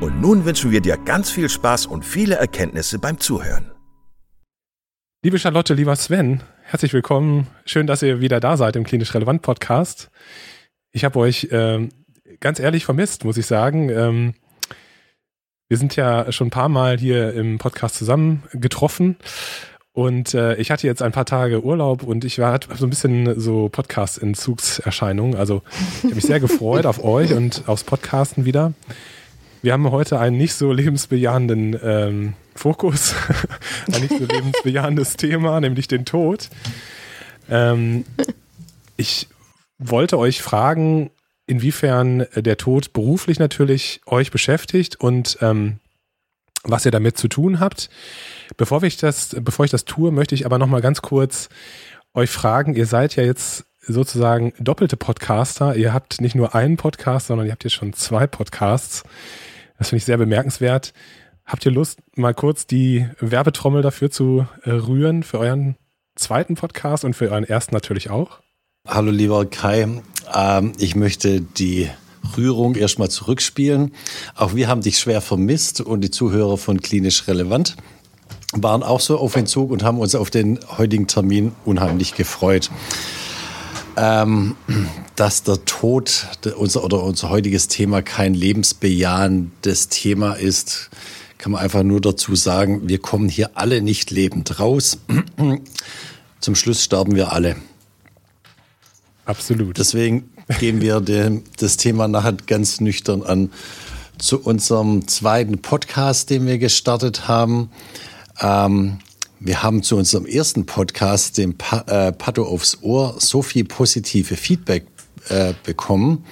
und nun wünschen wir dir ganz viel Spaß und viele Erkenntnisse beim Zuhören. Liebe Charlotte, lieber Sven, herzlich willkommen. Schön, dass ihr wieder da seid im Klinisch Relevant Podcast. Ich habe euch ähm, ganz ehrlich vermisst, muss ich sagen. Ähm, wir sind ja schon ein paar Mal hier im Podcast zusammen getroffen. Und äh, ich hatte jetzt ein paar Tage Urlaub und ich war so ein bisschen so Podcast-Entzugserscheinungen. Also ich habe mich sehr gefreut auf euch und aufs Podcasten wieder. Wir haben heute einen nicht so lebensbejahenden ähm, Fokus, ein nicht so lebensbejahendes Thema, nämlich den Tod. Ähm, ich wollte euch fragen, inwiefern der Tod beruflich natürlich euch beschäftigt und ähm, was ihr damit zu tun habt. Bevor ich das, bevor ich das tue, möchte ich aber noch mal ganz kurz euch fragen. Ihr seid ja jetzt sozusagen doppelte Podcaster. Ihr habt nicht nur einen Podcast, sondern ihr habt jetzt schon zwei Podcasts. Das finde ich sehr bemerkenswert. Habt ihr Lust, mal kurz die Werbetrommel dafür zu äh, rühren, für euren zweiten Podcast und für euren ersten natürlich auch? Hallo lieber Kai, ähm, ich möchte die Rührung erstmal zurückspielen. Auch wir haben dich schwer vermisst und die Zuhörer von Klinisch Relevant waren auch so auf Entzug und haben uns auf den heutigen Termin unheimlich gefreut ähm, dass der Tod unser, oder unser heutiges Thema kein lebensbejahendes Thema ist, kann man einfach nur dazu sagen, wir kommen hier alle nicht lebend raus. Zum Schluss sterben wir alle. Absolut. Deswegen gehen wir dem, das Thema nachher ganz nüchtern an. Zu unserem zweiten Podcast, den wir gestartet haben. Ähm, wir haben zu unserem ersten Podcast, dem pa äh, Pato aufs Ohr, so viel positive Feedback äh, bekommen.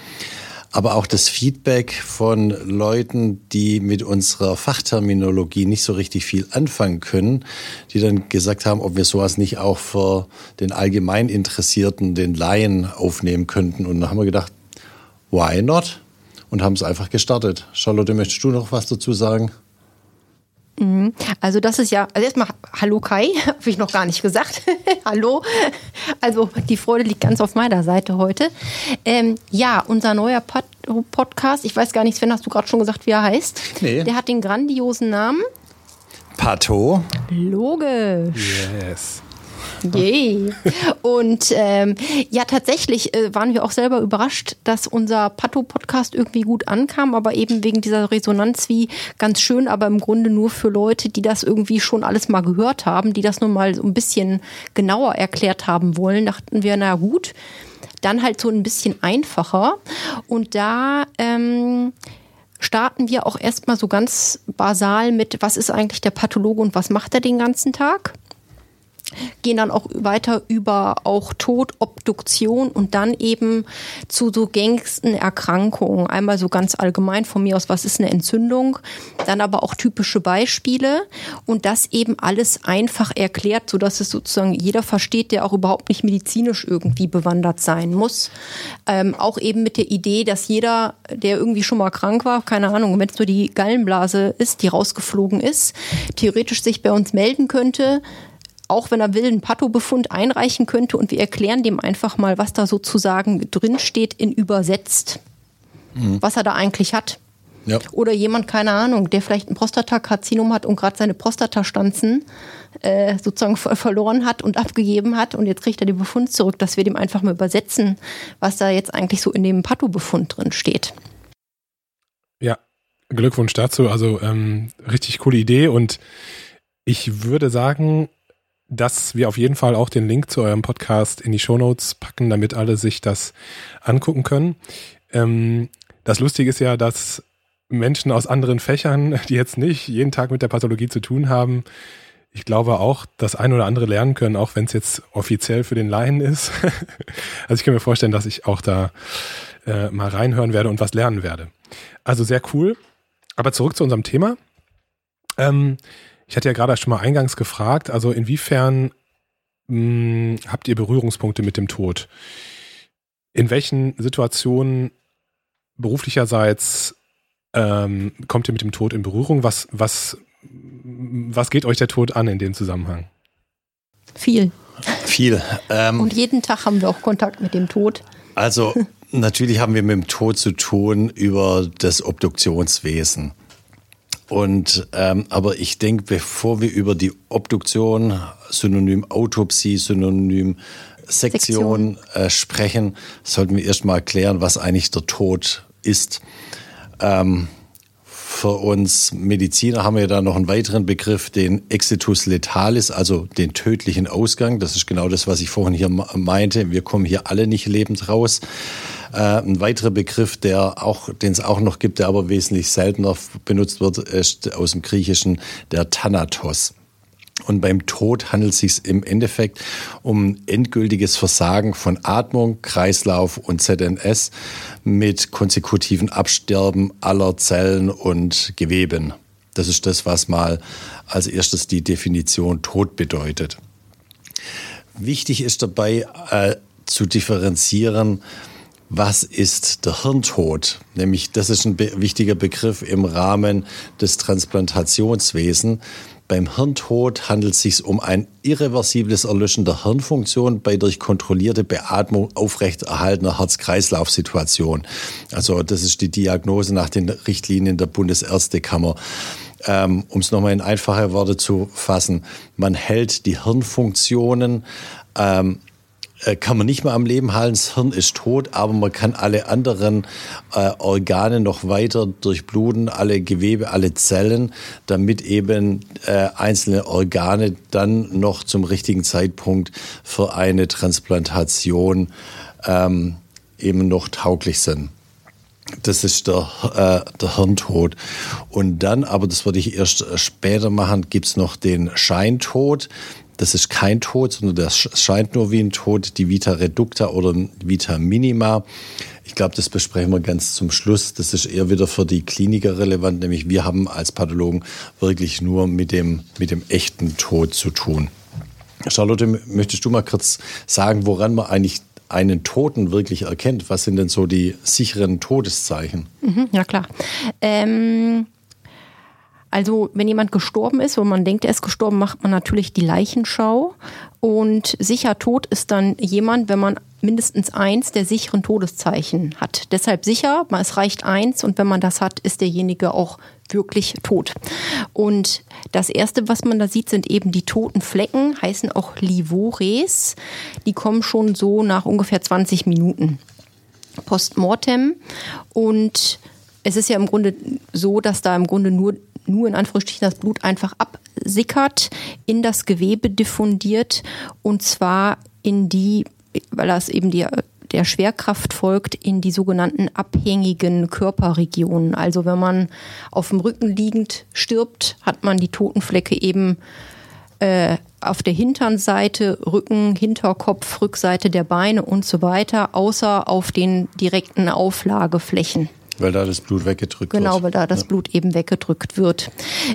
Aber auch das Feedback von Leuten, die mit unserer Fachterminologie nicht so richtig viel anfangen können, die dann gesagt haben, ob wir sowas nicht auch für den allgemein Interessierten, den Laien aufnehmen könnten. Und dann haben wir gedacht, why not? Und haben es einfach gestartet. Charlotte, möchtest du noch was dazu sagen? Mhm. Also das ist ja, also erstmal Hallo Kai, habe ich noch gar nicht gesagt. Hallo. Also die Freude liegt ganz auf meiner Seite heute. Ähm, ja, unser neuer Pod Podcast, ich weiß gar nicht, Sven, hast du gerade schon gesagt, wie er heißt? Nee. Der hat den grandiosen Namen. Pato. Logisch. Yes. Yay. Und ähm, ja, tatsächlich äh, waren wir auch selber überrascht, dass unser Pato-Podcast irgendwie gut ankam, aber eben wegen dieser Resonanz wie ganz schön, aber im Grunde nur für Leute, die das irgendwie schon alles mal gehört haben, die das nur mal so ein bisschen genauer erklärt haben wollen, dachten wir, na gut, dann halt so ein bisschen einfacher. Und da ähm, starten wir auch erstmal so ganz basal mit, was ist eigentlich der Pathologe und was macht er den ganzen Tag? Gehen dann auch weiter über auch Tod, Obduktion und dann eben zu so gängigsten Erkrankungen. Einmal so ganz allgemein von mir aus, was ist eine Entzündung, dann aber auch typische Beispiele und das eben alles einfach erklärt, so dass es sozusagen jeder versteht, der auch überhaupt nicht medizinisch irgendwie bewandert sein muss. Ähm, auch eben mit der Idee, dass jeder, der irgendwie schon mal krank war, keine Ahnung, wenn es nur die Gallenblase ist, die rausgeflogen ist, theoretisch sich bei uns melden könnte, auch wenn er will, einen Patto-Befund einreichen könnte und wir erklären dem einfach mal, was da sozusagen drin steht in übersetzt, mhm. was er da eigentlich hat. Ja. Oder jemand, keine Ahnung, der vielleicht ein Prostatakarzinom hat und gerade seine Prostatastanzen äh, sozusagen verloren hat und abgegeben hat und jetzt kriegt er den Befund zurück, dass wir dem einfach mal übersetzen, was da jetzt eigentlich so in dem Patto-Befund drin steht. Ja, Glückwunsch dazu. Also ähm, richtig coole Idee und ich würde sagen, dass wir auf jeden Fall auch den Link zu eurem Podcast in die Shownotes packen, damit alle sich das angucken können. Ähm, das Lustige ist ja, dass Menschen aus anderen Fächern, die jetzt nicht jeden Tag mit der Pathologie zu tun haben, ich glaube auch das ein oder andere lernen können, auch wenn es jetzt offiziell für den Laien ist. also ich kann mir vorstellen, dass ich auch da äh, mal reinhören werde und was lernen werde. Also sehr cool. Aber zurück zu unserem Thema. Ähm, ich hatte ja gerade schon mal eingangs gefragt, also inwiefern mh, hm, habt ihr Berührungspunkte mit dem Tod? In welchen Situationen beruflicherseits ähm, kommt ihr mit dem Tod in Berührung? Was, was, was geht euch der Tod an in dem Zusammenhang? Viel. Viel. Ähm, Und jeden Tag haben wir auch Kontakt mit dem Tod. Also natürlich haben wir mit dem Tod zu tun über das Obduktionswesen. Und ähm, aber ich denke, bevor wir über die Obduktion, Synonym Autopsie, Synonym Sektion, Sektion. Äh, sprechen, sollten wir erstmal erklären, was eigentlich der Tod ist. Ähm, für uns Mediziner haben wir da noch einen weiteren Begriff, den Exitus letalis, also den tödlichen Ausgang. Das ist genau das, was ich vorhin hier meinte. Wir kommen hier alle nicht lebend raus. Äh, ein weiterer Begriff, der auch, den es auch noch gibt, der aber wesentlich seltener benutzt wird, ist aus dem Griechischen der Thanatos. Und beim Tod handelt es sich im Endeffekt um endgültiges Versagen von Atmung, Kreislauf und ZNS mit konsekutiven Absterben aller Zellen und Geweben. Das ist das, was mal als erstes die Definition Tod bedeutet. Wichtig ist dabei äh, zu differenzieren, was ist der Hirntod? Nämlich, das ist ein wichtiger Begriff im Rahmen des Transplantationswesens. Beim Hirntod handelt es sich um ein irreversibles Erlöschen der Hirnfunktion bei durch kontrollierte Beatmung aufrechterhaltener Herz-Kreislauf-Situation. Also das ist die Diagnose nach den Richtlinien der Bundesärztekammer. Ähm, um es nochmal in einfache Worte zu fassen, man hält die Hirnfunktionen ähm, äh, kann man nicht mehr am Leben halten, das Hirn ist tot, aber man kann alle anderen äh, Organe noch weiter durchbluten, alle Gewebe, alle Zellen, damit eben äh, einzelne Organe dann noch zum richtigen Zeitpunkt für eine Transplantation ähm, eben noch tauglich sind. Das ist der, äh, der Hirntod. Und dann, aber das würde ich erst später machen, gibt's noch den Scheintod. Das ist kein Tod, sondern das scheint nur wie ein Tod, die Vita Reducta oder Vita Minima. Ich glaube, das besprechen wir ganz zum Schluss. Das ist eher wieder für die Kliniker relevant, nämlich wir haben als Pathologen wirklich nur mit dem, mit dem echten Tod zu tun. Charlotte, möchtest du mal kurz sagen, woran man eigentlich einen Toten wirklich erkennt? Was sind denn so die sicheren Todeszeichen? Mhm, ja, klar. Ähm also wenn jemand gestorben ist und man denkt, er ist gestorben, macht man natürlich die Leichenschau. Und sicher tot ist dann jemand, wenn man mindestens eins der sicheren Todeszeichen hat. Deshalb sicher, es reicht eins und wenn man das hat, ist derjenige auch wirklich tot. Und das erste, was man da sieht, sind eben die toten Flecken, heißen auch Livores. Die kommen schon so nach ungefähr 20 Minuten postmortem und es ist ja im Grunde so, dass da im Grunde nur nur in Anführungsstrichen das Blut einfach absickert, in das Gewebe diffundiert und zwar in die, weil das eben die, der Schwerkraft folgt, in die sogenannten abhängigen Körperregionen. Also wenn man auf dem Rücken liegend stirbt, hat man die Totenflecke eben äh, auf der hinteren Seite, Rücken, Hinterkopf, Rückseite der Beine und so weiter, außer auf den direkten Auflageflächen. Weil da das Blut weggedrückt genau, wird. Genau, weil da das ja. Blut eben weggedrückt wird.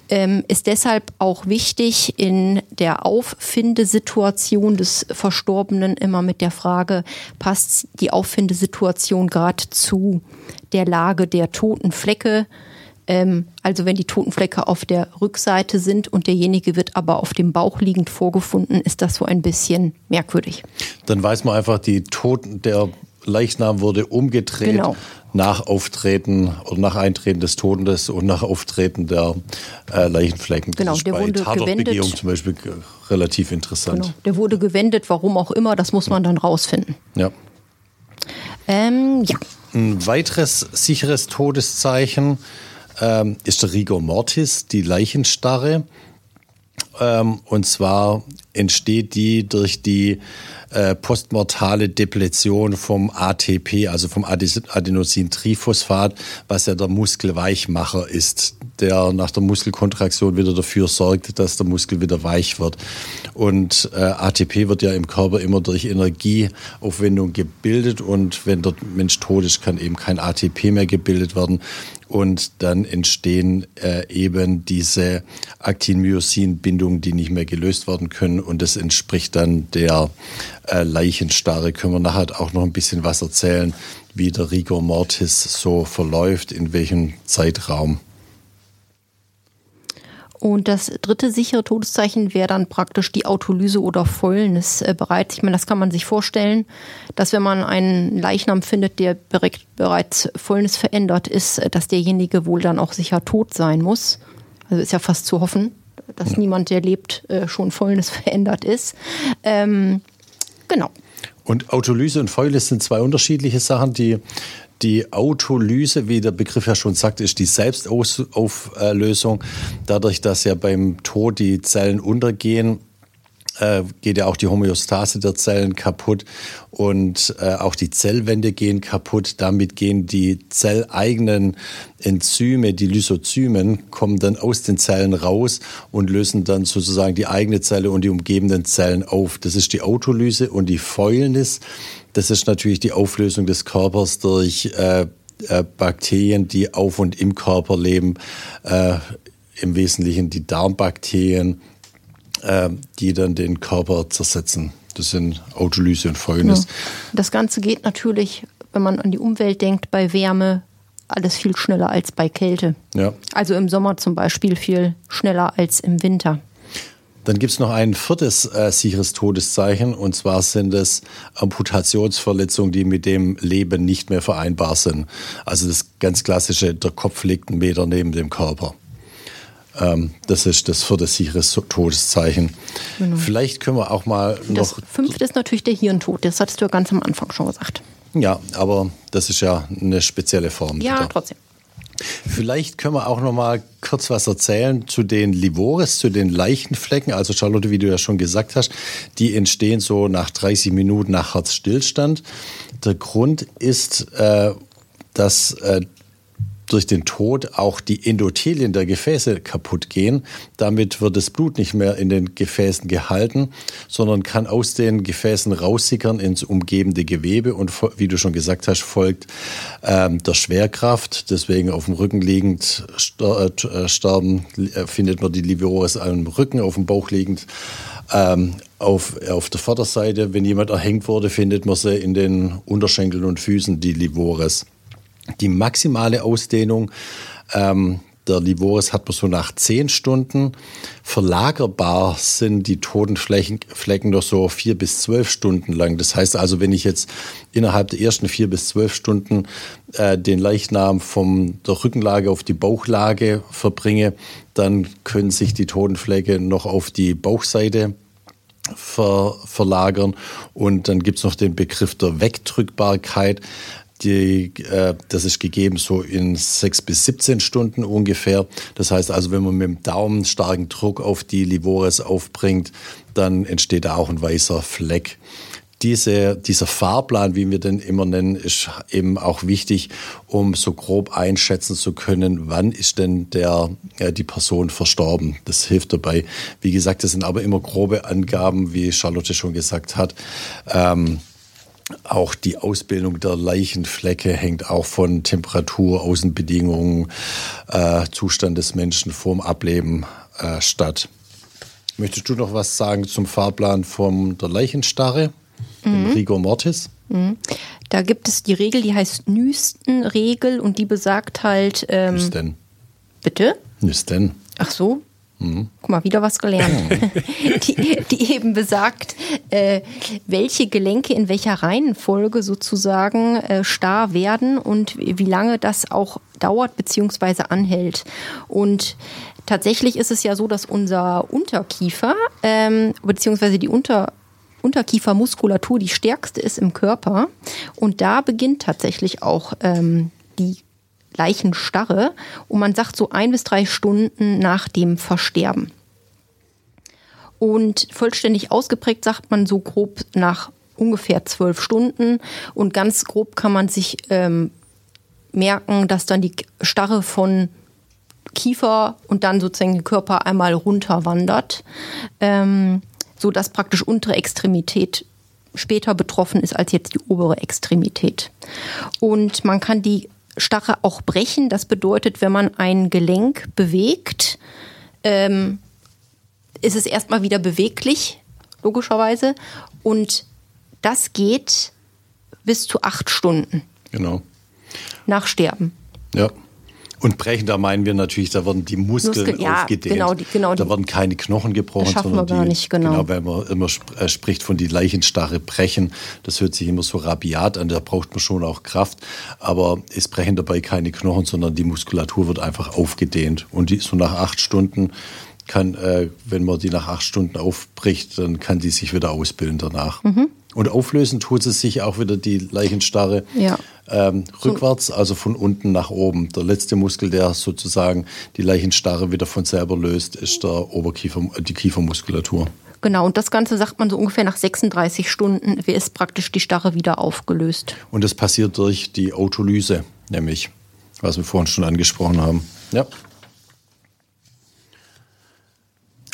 Ähm, ist deshalb auch wichtig, in der Auffindesituation des Verstorbenen immer mit der Frage, passt die Auffindesituation gerade zu der Lage der toten Flecke? Ähm, also wenn die Totenflecke auf der Rückseite sind und derjenige wird aber auf dem Bauch liegend vorgefunden, ist das so ein bisschen merkwürdig. Dann weiß man einfach, die Toten, der Leichnam wurde umgedreht Genau. nach Auftreten oder nach Eintreten des Todes und nach Auftreten der äh, Leichenflecken. Genau, der wurde gewendet. zum Beispiel relativ interessant. Genau. Der wurde gewendet, warum auch immer, das muss man dann rausfinden. Ja. Ähm, ja, Ein weiteres sicheres Todeszeichen ähm, ist der Rigor Mortis, die Leichenstarre. Ähm, und zwar entsteht die durch die äh, postmortale Depletion vom ATP, also vom Adenosintriphosphat, was ja der Muskelweichmacher ist, der nach der Muskelkontraktion wieder dafür sorgt, dass der Muskel wieder weich wird. Und äh, ATP wird ja im Körper immer durch Energieaufwendung gebildet und wenn der Mensch tot ist, kann eben kein ATP mehr gebildet werden und dann entstehen äh, eben diese Actin-Myosin-Bindungen, die nicht mehr gelöst werden können und das entspricht dann der äh, Leichenstarre. Können wir nachher auch noch ein bisschen was erzählen, wie der Rigor Mortis so verläuft, in welchem Zeitraum. Und das dritte sichere Todeszeichen wäre dann praktisch die Autolyse oder Fäulnis äh, bereits. Ich meine, das kann man sich vorstellen, dass wenn man einen Leichnam findet, der bereit- bereits Fäulnis verändert ist, äh, dass derjenige wohl dann auch sicher tot sein muss. Also ist ja fast zu hoffen, dass niemand, der lebt, äh, schon Fäulnis verändert ist. Ähm, genau. Und Autolyse und Fäulnis sind zwei unterschiedliche Sachen. Die, die Autolyse, wie der Begriff ja schon sagt, ist die Selbstauflösung. Dadurch, dass ja beim Tod die Zellen untergehen, äh, geht ja auch die Homöostase der Zellen kaputt und äh, auch die Zellwände gehen kaputt. Damit gehen die zelleigenen Enzyme, die Lysozymen, kommen dann aus den Zellen raus und lösen dann sozusagen die eigene Zelle und die umgebenden Zellen auf. Das ist die Autolyse und die Fäulnis. Das ist natürlich die Auflösung des Körpers durch äh, äh, Bakterien, die auf und im Körper leben. Äh, Im Wesentlichen die Darmbakterien äh, die dann den Körper zersetzen. Das sind Autolyse und Fäulnis. Das Ganze geht natürlich, wenn man an die Umwelt denkt, bei Wärme alles viel schneller als bei Kälte. Ja. Also im Sommer zum Beispiel viel schneller als im Winter. Dann gibt es noch ein viertes äh, sicheres Todeszeichen und zwar sind es Amputationsverletzungen, die mit dem Leben nicht mehr vereinbar sind. Also das ganz klassische, der Kopf liegt einen Meter neben dem Körper. Ähm, das ist das vierte sichere Todeszeichen. Vielleicht können wir auch mal Das noch fünfte ist natürlich der Hirntod. Das hattest du ja ganz am Anfang schon gesagt. Ja, aber das ist ja eine spezielle Form. Ja, wieder. trotzdem. Vielleicht können wir auch noch mal kurz was erzählen zu den Livores, zu den Leichenflecken. Also Charlotte, wie du ja schon gesagt hast, die entstehen so nach 30 Minuten nach Herzstillstand. Der Grund ist, äh, dass äh, durch den Tod auch die Endothelien der Gefäße kaputt gehen. Damit wird das Blut nicht mehr in den Gefäßen gehalten, sondern kann aus den Gefäßen raussickern ins umgebende Gewebe. Und wie du schon gesagt hast, folgt ähm, der Schwerkraft. Deswegen auf dem Rücken liegend ster äh, sterben, äh, findet man die Livores am Rücken, auf dem Bauch liegend. Ähm, auf, auf der Vorderseite, wenn jemand erhängt wurde, findet man sie in den Unterschenkeln und Füßen, die Livores. Die maximale Ausdehnung ähm, der Livores hat man so nach zehn Stunden. Verlagerbar sind die toten Flecken noch so vier bis zwölf Stunden lang. Das heißt also, wenn ich jetzt innerhalb der ersten vier bis zwölf Stunden äh, den Leichnam von der Rückenlage auf die Bauchlage verbringe, dann können sich die Totenflecke noch auf die Bauchseite ver, verlagern. Und dann gibt's noch den Begriff der Wegdrückbarkeit. Die, äh, das ist gegeben so in sechs bis 17 Stunden ungefähr. Das heißt also, wenn man mit dem Daumen starken Druck auf die Livores aufbringt, dann entsteht da auch ein weißer Fleck. Diese, dieser Fahrplan, wie wir den immer nennen, ist eben auch wichtig, um so grob einschätzen zu können, wann ist denn der, äh, die Person verstorben. Das hilft dabei. Wie gesagt, das sind aber immer grobe Angaben, wie Charlotte schon gesagt hat. Ähm, auch die Ausbildung der Leichenflecke hängt auch von Temperatur, Außenbedingungen, äh, Zustand des Menschen vorm Ableben äh, statt. Möchtest du noch was sagen zum Fahrplan von der Leichenstarre, dem Rigor Mortis? Da gibt es die Regel, die heißt Nüsten-Regel und die besagt halt, ähm, Nüsten. Bitte? Denn? Ach so. Guck mal, wieder was gelernt. die, die eben besagt, äh, welche Gelenke in welcher Reihenfolge sozusagen äh, starr werden und wie lange das auch dauert bzw. anhält. Und tatsächlich ist es ja so, dass unser Unterkiefer ähm, bzw. die Unter Unterkiefermuskulatur die stärkste ist im Körper. Und da beginnt tatsächlich auch ähm, die Leichenstarre und man sagt so ein bis drei Stunden nach dem Versterben. Und vollständig ausgeprägt sagt man so grob nach ungefähr zwölf Stunden und ganz grob kann man sich ähm, merken, dass dann die Starre von Kiefer und dann sozusagen der Körper einmal runterwandert, ähm, so dass praktisch untere Extremität später betroffen ist als jetzt die obere Extremität. Und man kann die Starre auch brechen. Das bedeutet, wenn man ein Gelenk bewegt, ähm, ist es erstmal wieder beweglich, logischerweise. Und das geht bis zu acht Stunden Genau. nach Sterben. Ja. Und brechen, da meinen wir natürlich, da werden die Muskeln Muskel- ja, aufgedehnt. genau, die- genau, da werden keine Knochen gebrochen, Das sondern wir gar die, nicht, genau. wenn man immer äh, spricht von die Leichenstarre brechen, das hört sich immer so rabiat an, da braucht man schon auch Kraft, aber es brechen dabei keine Knochen, sondern die Muskulatur wird einfach aufgedehnt. Und die, so nach acht Stunden kann, äh, wenn man die nach acht Stunden aufbricht, dann kann die sich wieder ausbilden danach. Mhm. Und auflösen tut es sich auch wieder die Leichenstarre Ja. ähm, rückwärts, also von unten nach oben. Der letzte Muskel, der sozusagen die Leichenstarre wieder von selber löst, ist der Oberkiefer, die Kiefermuskulatur. Genau, und das Ganze sagt man so ungefähr nach 36 Stunden ist praktisch die Starre wieder aufgelöst. Und das passiert durch die Autolyse, nämlich, was wir vorhin schon angesprochen haben. Ja.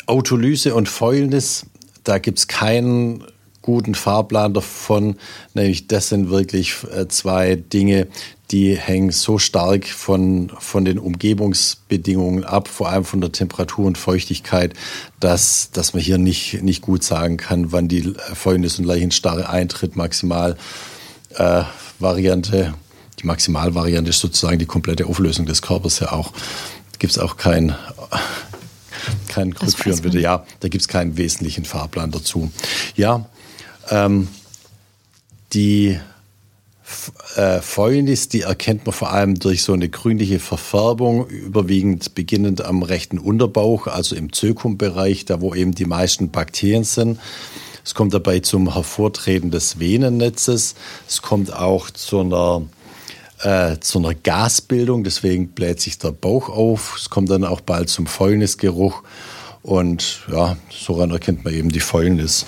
Autolyse und Fäulnis, da gibt es keinen guten Fahrplan davon. Nämlich das sind wirklich äh, zwei Dinge, die hängen so stark von, von den Umgebungsbedingungen ab, vor allem von der Temperatur und Feuchtigkeit, dass, dass man hier nicht, nicht gut sagen kann, wann die Fäulnis und Leichenstarre eintritt. Maximal äh, Variante, die Maximalvariante ist sozusagen die komplette Auflösung des Körpers ja auch. Gibt es auch kein, kein Das Rückführen wieder. Ja, da gibt es keinen wesentlichen Fahrplan dazu. Ja, ähm, die äh, Fäulnis, die erkennt man vor allem durch so eine grünliche Verfärbung, überwiegend beginnend am rechten Unterbauch, also im Zökumbereich, da wo eben die meisten Bakterien sind. Es kommt dabei zum Hervortreten des Venennetzes. Es kommt auch zu einer, äh, zu einer Gasbildung, deswegen bläht sich der Bauch auf. Es kommt dann auch bald zum Fäulnisgeruch. Und ja, soran erkennt man eben die Fäulnis.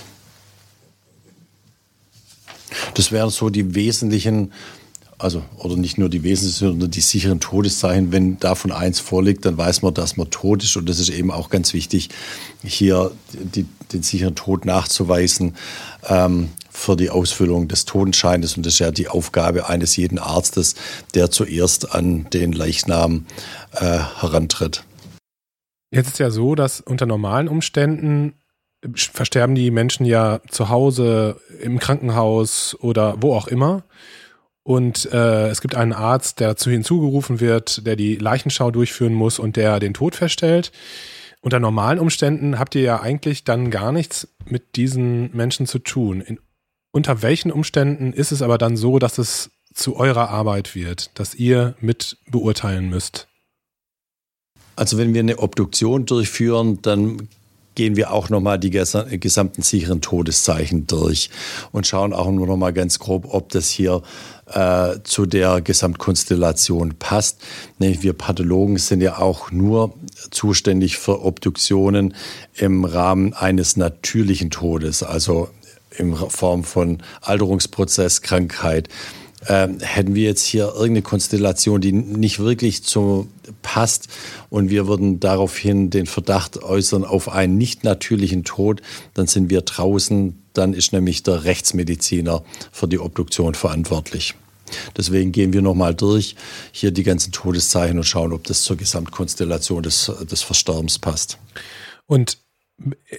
Das wären so die wesentlichen, also oder nicht nur die wesentlichen, sondern die sicheren Todeszeichen. Wenn davon eins vorliegt, dann weiß man, dass man tot ist. Und das ist eben auch ganz wichtig, hier die, den sicheren Tod nachzuweisen ähm, für die Ausfüllung des Totenscheines. Und das ist ja die Aufgabe eines jeden Arztes, der zuerst an den Leichnam äh, herantritt. Jetzt ist ja so, dass unter normalen Umständen versterben die Menschen ja zu Hause, im Krankenhaus oder wo auch immer. Und äh, es gibt einen Arzt, der dazu hinzugerufen wird, der die Leichenschau durchführen muss und der den Tod feststellt. Unter normalen Umständen habt ihr ja eigentlich dann gar nichts mit diesen Menschen zu tun. In, unter welchen Umständen ist es aber dann so, dass es zu eurer Arbeit wird, dass ihr mit beurteilen müsst? Also wenn wir eine Obduktion durchführen, dann gehen wir auch nochmal die gesa- gesamten sicheren Todeszeichen durch und schauen auch nur nochmal ganz grob, ob das hier äh, zu der Gesamtkonstellation passt. Nämlich wir Pathologen sind ja auch nur zuständig für Obduktionen im Rahmen eines natürlichen Todes, also in Form von Alterungsprozess, Krankheit. Ähm, hätten wir jetzt hier irgendeine Konstellation, die nicht wirklich zu passt und wir würden daraufhin den Verdacht äußern auf einen nicht natürlichen Tod, dann sind wir draußen, dann ist nämlich der Rechtsmediziner für die Obduktion verantwortlich. Deswegen gehen wir nochmal durch hier die ganzen Todeszeichen und schauen, ob das zur Gesamtkonstellation des, des Versterbens passt. Und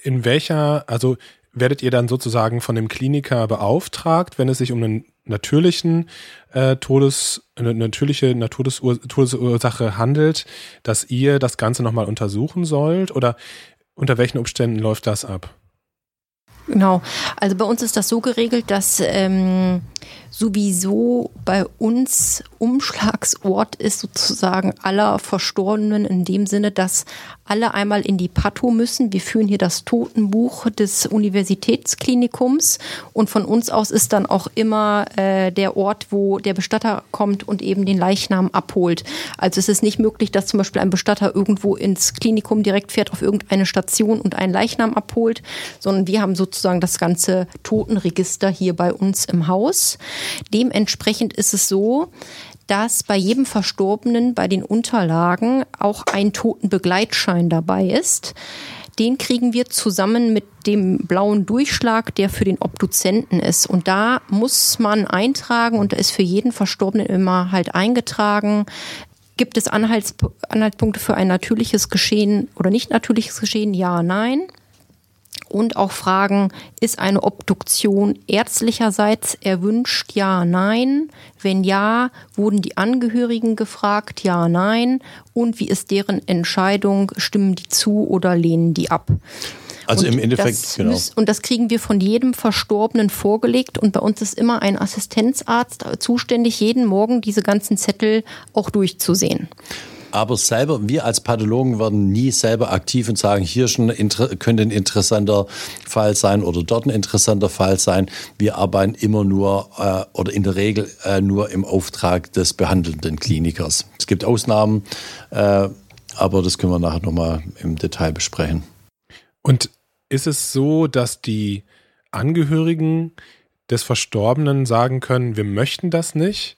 in welcher, also werdet ihr dann sozusagen von dem Kliniker beauftragt, wenn es sich um einen natürlichen äh, Todes, eine natürliche Naturtodesur Todesursache handelt, dass ihr das Ganze nochmal untersuchen sollt? Oder unter welchen Umständen läuft das ab? Genau. Also bei uns ist das so geregelt, dass ähm, sowieso bei uns Umschlagsort ist sozusagen aller Verstorbenen in dem Sinne, dass alle einmal in die Patho müssen. Wir führen hier das Totenbuch des Universitätsklinikums und von uns aus ist dann auch immer äh, der Ort, wo der Bestatter kommt und eben den Leichnam abholt. Also es ist nicht möglich, dass zum Beispiel ein Bestatter irgendwo ins Klinikum direkt fährt auf irgendeine Station und einen Leichnam abholt, sondern wir haben sozusagen das ganze Totenregister hier bei uns im Haus. Dementsprechend ist es so, dass bei jedem Verstorbenen bei den Unterlagen auch ein Totenbegleitschein dabei ist. Den kriegen wir zusammen mit dem blauen Durchschlag, der für den Obduzenten ist. Und da muss man eintragen und da ist für jeden Verstorbenen immer halt eingetragen, gibt es Anhalts Anhaltspunkte für ein natürliches Geschehen oder nicht natürliches Geschehen? Ja, nein und auch fragen, ist eine Obduktion ärztlicherseits erwünscht? Ja, nein. Wenn ja, wurden die Angehörigen gefragt? Ja, nein. Und wie ist deren Entscheidung? Stimmen die zu oder lehnen die ab? Also und im Endeffekt, genau. Und das kriegen wir von jedem Verstorbenen vorgelegt. Und bei uns ist immer ein Assistenzarzt zuständig, jeden Morgen diese ganzen Zettel auch durchzusehen. Aber selber, wir als Pathologen werden nie selber aktiv und sagen, hier schon könnte ein interessanter Fall sein oder dort ein interessanter Fall sein. Wir arbeiten immer nur äh, oder in der Regel äh, nur im Auftrag des behandelnden Klinikers. Es gibt Ausnahmen, äh, aber das können wir nachher nochmal im Detail besprechen. Und ist es so, dass die Angehörigen des Verstorbenen sagen können, wir möchten das nicht?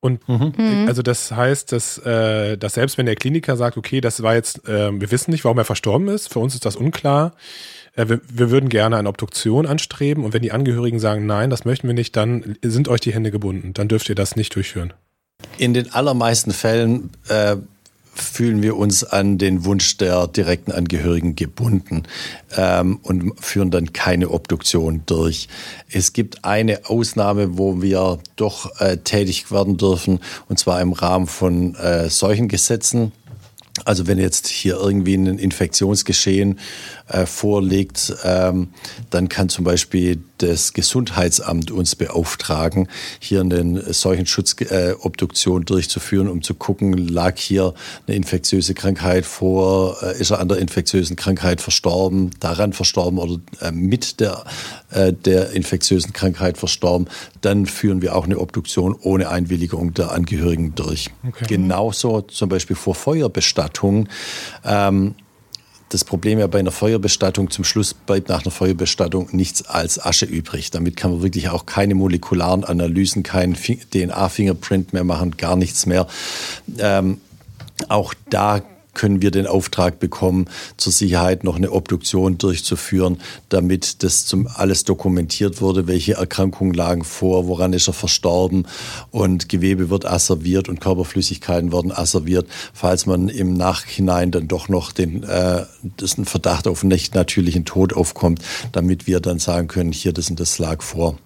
Und mhm. also das heißt, dass, äh, dass selbst wenn der Kliniker sagt, okay, das war jetzt, äh, wir wissen nicht, warum er verstorben ist, für uns ist das unklar, äh, wir, wir würden gerne eine Obduktion anstreben und wenn die Angehörigen sagen, nein, das möchten wir nicht, dann sind euch die Hände gebunden, dann dürft ihr das nicht durchführen. In den allermeisten Fällen äh, fühlen wir uns an den Wunsch der direkten Angehörigen gebunden ähm, und führen dann keine Obduktion durch. Es gibt eine Ausnahme, wo wir doch äh, tätig werden dürfen, und zwar im Rahmen von äh, solchen Gesetzen. Also wenn jetzt hier irgendwie ein Infektionsgeschehen äh, vorliegt, ähm, dann kann zum Beispiel das Gesundheitsamt uns beauftragen, hier eine Seuchenschutzobduktion äh, durchzuführen, um zu gucken, lag hier eine infektiöse Krankheit vor, äh, ist er an der infektiösen Krankheit verstorben, daran verstorben oder äh, mit der, äh, der infektiösen Krankheit verstorben. Dann führen wir auch eine Obduktion ohne Einwilligung der Angehörigen durch. Okay. Genauso zum Beispiel vor Feuerbestattung. Ähm, das Problem ja bei einer Feuerbestattung, zum Schluss bleibt nach einer Feuerbestattung nichts als Asche übrig. Damit kann man wirklich auch keine molekularen Analysen, keinen DNA-Fingerprint mehr machen, gar nichts mehr. Ähm, auch da können wir den Auftrag bekommen, zur Sicherheit noch eine Obduktion durchzuführen, damit das zum alles dokumentiert wurde, welche Erkrankungen lagen vor, woran ist er verstorben? Und Gewebe wird asserviert und Körperflüssigkeiten werden asserviert, falls man im Nachhinein dann doch noch den, äh, das ein Verdacht auf nicht natürlichen Tod aufkommt, damit wir dann sagen können, hier, das und das lag vor.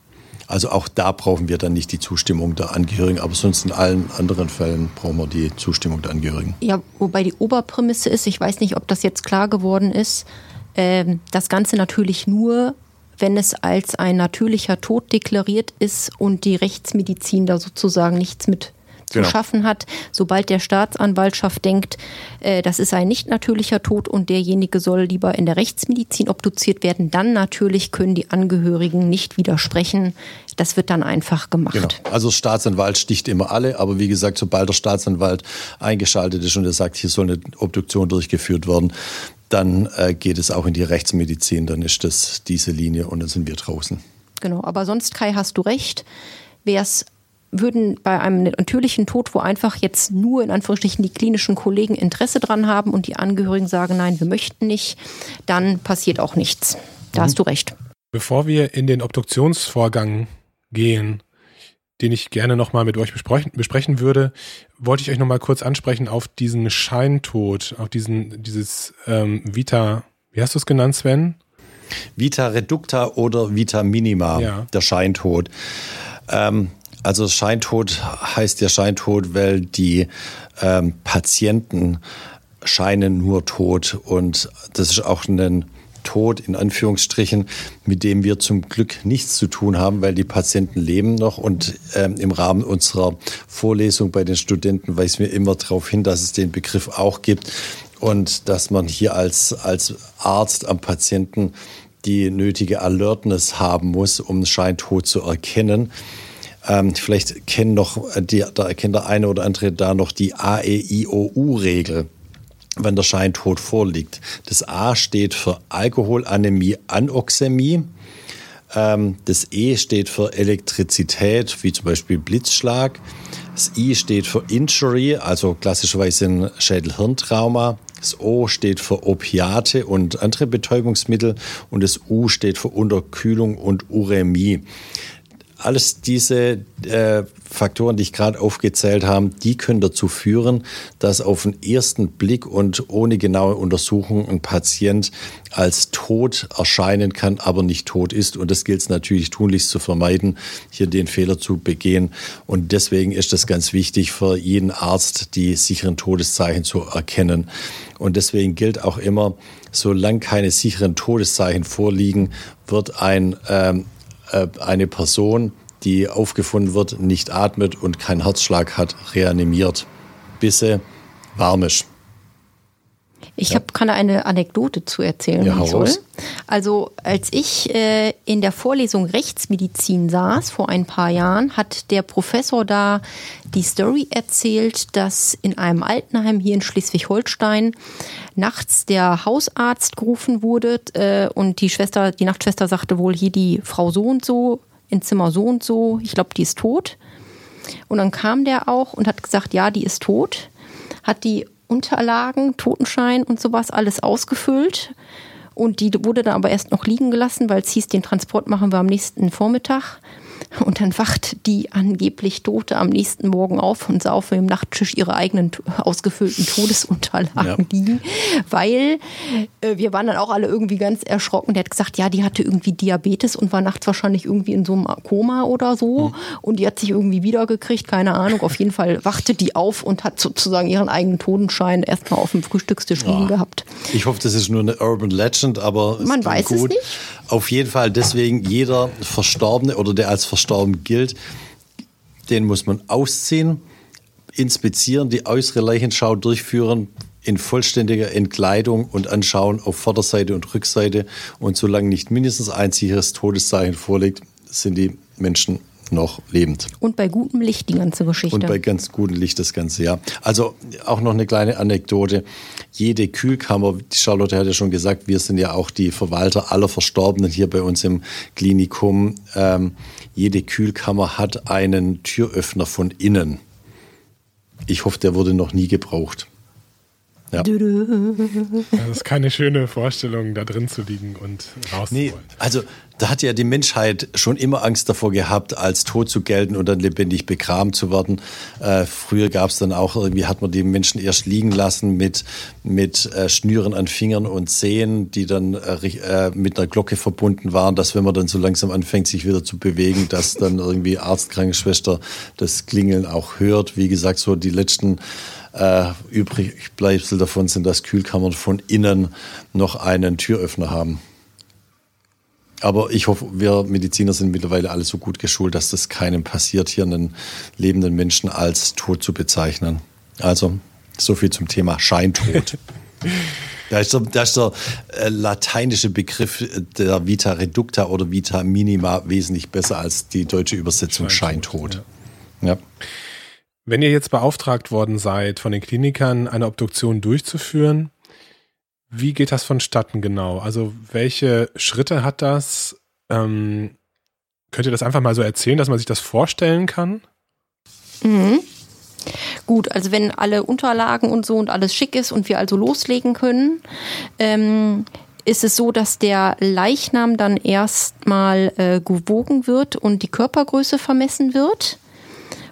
Also auch da brauchen wir dann nicht die Zustimmung der Angehörigen, aber sonst in allen anderen Fällen brauchen wir die Zustimmung der Angehörigen. Ja, wobei die Oberprämisse ist, ich weiß nicht, ob das jetzt klar geworden ist, äh, das Ganze natürlich nur, wenn es als ein natürlicher Tod deklariert ist und die Rechtsmedizin da sozusagen nichts mit zu genau. schaffen hat. Sobald der Staatsanwaltschaft denkt, äh, das ist ein nicht natürlicher Tod und derjenige soll lieber in der Rechtsmedizin obduziert werden, dann natürlich können die Angehörigen nicht widersprechen. Das wird dann einfach gemacht. Genau. Also Staatsanwalt sticht immer alle, aber wie gesagt, sobald der Staatsanwalt eingeschaltet ist und er sagt, hier soll eine Obduktion durchgeführt werden, dann äh, geht es auch in die Rechtsmedizin, dann ist das diese Linie und dann sind wir draußen. Genau, aber sonst, Kai, hast du recht. Wäre es würden bei einem natürlichen Tod, wo einfach jetzt nur in Anführungsstrichen die klinischen Kollegen Interesse dran haben und die Angehörigen sagen, nein, wir möchten nicht, dann passiert auch nichts. Da mhm. hast du recht. Bevor wir in den Obduktionsvorgang gehen, den ich gerne nochmal mit euch besprechen, besprechen würde, wollte ich euch nochmal kurz ansprechen auf diesen Scheintod, auf diesen, dieses ähm, Vita, wie hast du es genannt, Sven? Vita reducta oder Vita minima, Ja. der Scheintod. Ähm, also Scheintod heißt ja Scheintod, weil die ähm, Patienten scheinen nur tot und das ist auch ein Tod in Anführungsstrichen, mit dem wir zum Glück nichts zu tun haben, weil die Patienten leben noch und ähm, im Rahmen unserer Vorlesung bei den Studenten weisen wir immer darauf hin, dass es den Begriff auch gibt und dass man hier als, als Arzt am Patienten die nötige Alertness haben muss, um Scheintod zu erkennen. Ähm, vielleicht kennen noch die, da kennt der eine oder andere da noch die AEIOU-Regel, wenn der Scheintod vorliegt. Das A steht für Alkoholanämie, Anoxämie. Ähm, das E steht für Elektrizität, wie zum Beispiel Blitzschlag. Das I steht für Injury, also klassischerweise ein Schädel-Hirntrauma. Das O steht für Opiate und andere Betäubungsmittel. Und das U steht für Unterkühlung und Uremie alles diese äh, Faktoren, die ich gerade aufgezählt habe, die können dazu führen, dass auf den ersten Blick und ohne genaue Untersuchung ein Patient als tot erscheinen kann, aber nicht tot ist. Und das gilt es natürlich tunlichst zu vermeiden, hier den Fehler zu begehen. Und deswegen ist es ganz wichtig für jeden Arzt, die sicheren Todeszeichen zu erkennen. Und deswegen gilt auch immer, solange keine sicheren Todeszeichen vorliegen, wird ein ähm, eine Person, die aufgefunden wird, nicht atmet und keinen Herzschlag hat, reanimiert, bis sie. Ich hab, kann da eine Anekdote zu erzählen, Ja, wenn hau ich soll. raus. Also als ich äh, in der Vorlesung Rechtsmedizin saß vor ein paar Jahren, hat der Professor da die Story erzählt, dass in einem Altenheim hier in Schleswig-Holstein nachts der Hausarzt gerufen wurde äh, und die Schwester, die Nachtschwester sagte wohl hier die Frau so und so in Zimmer so und so, ich glaube, die ist tot. Und dann kam der auch und hat gesagt, ja, die ist tot, hat die Unterlagen, Totenschein und sowas alles ausgefüllt. Und die wurde dann aber erst noch liegen gelassen, weil es hieß, den Transport machen wir am nächsten Vormittag. Und dann wacht die angeblich Tote am nächsten Morgen auf und sah auf dem Nachttisch ihre eigenen ausgefüllten Todesunterlagen Ja. liegen, weil äh, wir waren dann auch alle irgendwie ganz erschrocken. Der hat gesagt, ja, die hatte irgendwie Diabetes und war nachts wahrscheinlich irgendwie in so einem Koma oder so. Hm. Und die hat sich irgendwie wiedergekriegt, keine Ahnung. Auf jeden Fall wachte die auf und hat sozusagen ihren eigenen Totenschein erstmal auf dem Frühstückstisch liegen gehabt. Ich hoffe, das ist nur eine Urban Legend, aber es Man weiß es gut. nicht. Auf jeden Fall deswegen jeder Verstorbene oder der als verstorben gilt, den muss man ausziehen, inspizieren, die äußere Leichenschau durchführen in vollständiger Entkleidung und anschauen auf Vorderseite und Rückseite. Und solange nicht mindestens ein sicheres Todeszeichen vorliegt, sind die Menschen noch lebend. Und bei gutem Licht die ganze Geschichte. Und bei ganz gutem Licht das ganze Jahr. Also auch noch eine kleine Anekdote. Jede Kühlkammer, die Charlotte hat ja schon gesagt, wir sind ja auch die Verwalter aller Verstorbenen hier bei uns im Klinikum. Ähm, jede Kühlkammer hat einen Türöffner von innen. Ich hoffe, der wurde noch nie gebraucht. Ja. Das ist keine schöne Vorstellung, da drin zu liegen und raus Nee, also da hat ja die Menschheit schon immer Angst davor gehabt, als tot zu gelten und dann lebendig begraben zu werden. Äh, früher gab es dann auch irgendwie, hat man die Menschen erst liegen lassen mit, mit äh, Schnüren an Fingern und Zehen, die dann äh, äh, mit einer Glocke verbunden waren, dass wenn man dann so langsam anfängt, sich wieder zu bewegen, dass dann irgendwie Arzt, Krankenschwester das Klingeln auch hört. Wie gesagt, so die letzten äh, Übrigbleibsel davon sind, dass Kühlkammern von innen noch einen Türöffner haben. Aber ich hoffe, wir Mediziner sind mittlerweile alle so gut geschult, dass das keinem passiert, hier einen lebenden Menschen als tot zu bezeichnen. Also, so viel zum Thema Scheintod. Da ist der, da ist der äh, lateinische Begriff der Vita reducta oder Vita minima wesentlich besser als die deutsche Übersetzung Scheintod, Scheintod. Ja. Wenn ihr jetzt beauftragt worden seid, von den Klinikern eine Obduktion durchzuführen, wie geht das vonstatten genau? Also welche Schritte hat das? Ähm, könnt ihr das einfach mal so erzählen, dass man sich das vorstellen kann? Gut, also wenn alle Unterlagen und so und alles schick ist und wir also loslegen können, ähm, ist es so, dass der Leichnam dann erstmal äh, gewogen wird und die Körpergröße vermessen wird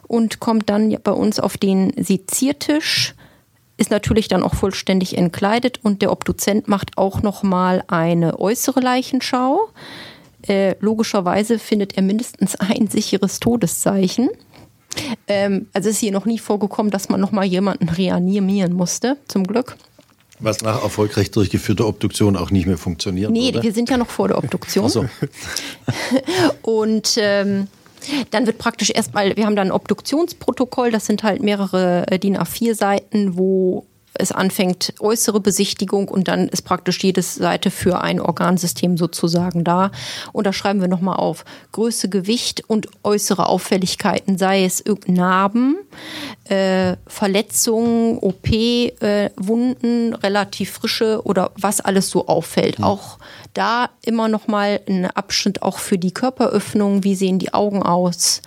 und kommt dann bei uns auf den Seziertisch. Ist natürlich dann auch vollständig entkleidet und der Obduzent macht auch nochmal eine äußere Leichenschau. Äh, logischerweise findet er mindestens ein sicheres Todeszeichen. Ähm, also ist hier noch nie vorgekommen, dass man nochmal jemanden reanimieren musste, zum Glück. Was nach erfolgreich durchgeführter Obduktion auch nicht mehr funktioniert. Nee, oder? wir sind ja noch vor der Obduktion. So. Und ähm, dann wird praktisch erstmal, wir haben dann ein Obduktionsprotokoll, das sind halt mehrere äh, DIN A4-Seiten, wo es anfängt, äußere Besichtigung und dann ist praktisch jede Seite für ein Organsystem sozusagen da. Und da schreiben wir nochmal auf Größe, Gewicht und äußere Auffälligkeiten, sei es Narben, äh, Verletzungen, OP-Wunden, äh, relativ frische oder was alles so auffällt. Mhm. Auch da immer nochmal ein Abschnitt auch für die Körperöffnung, wie sehen die Augen aus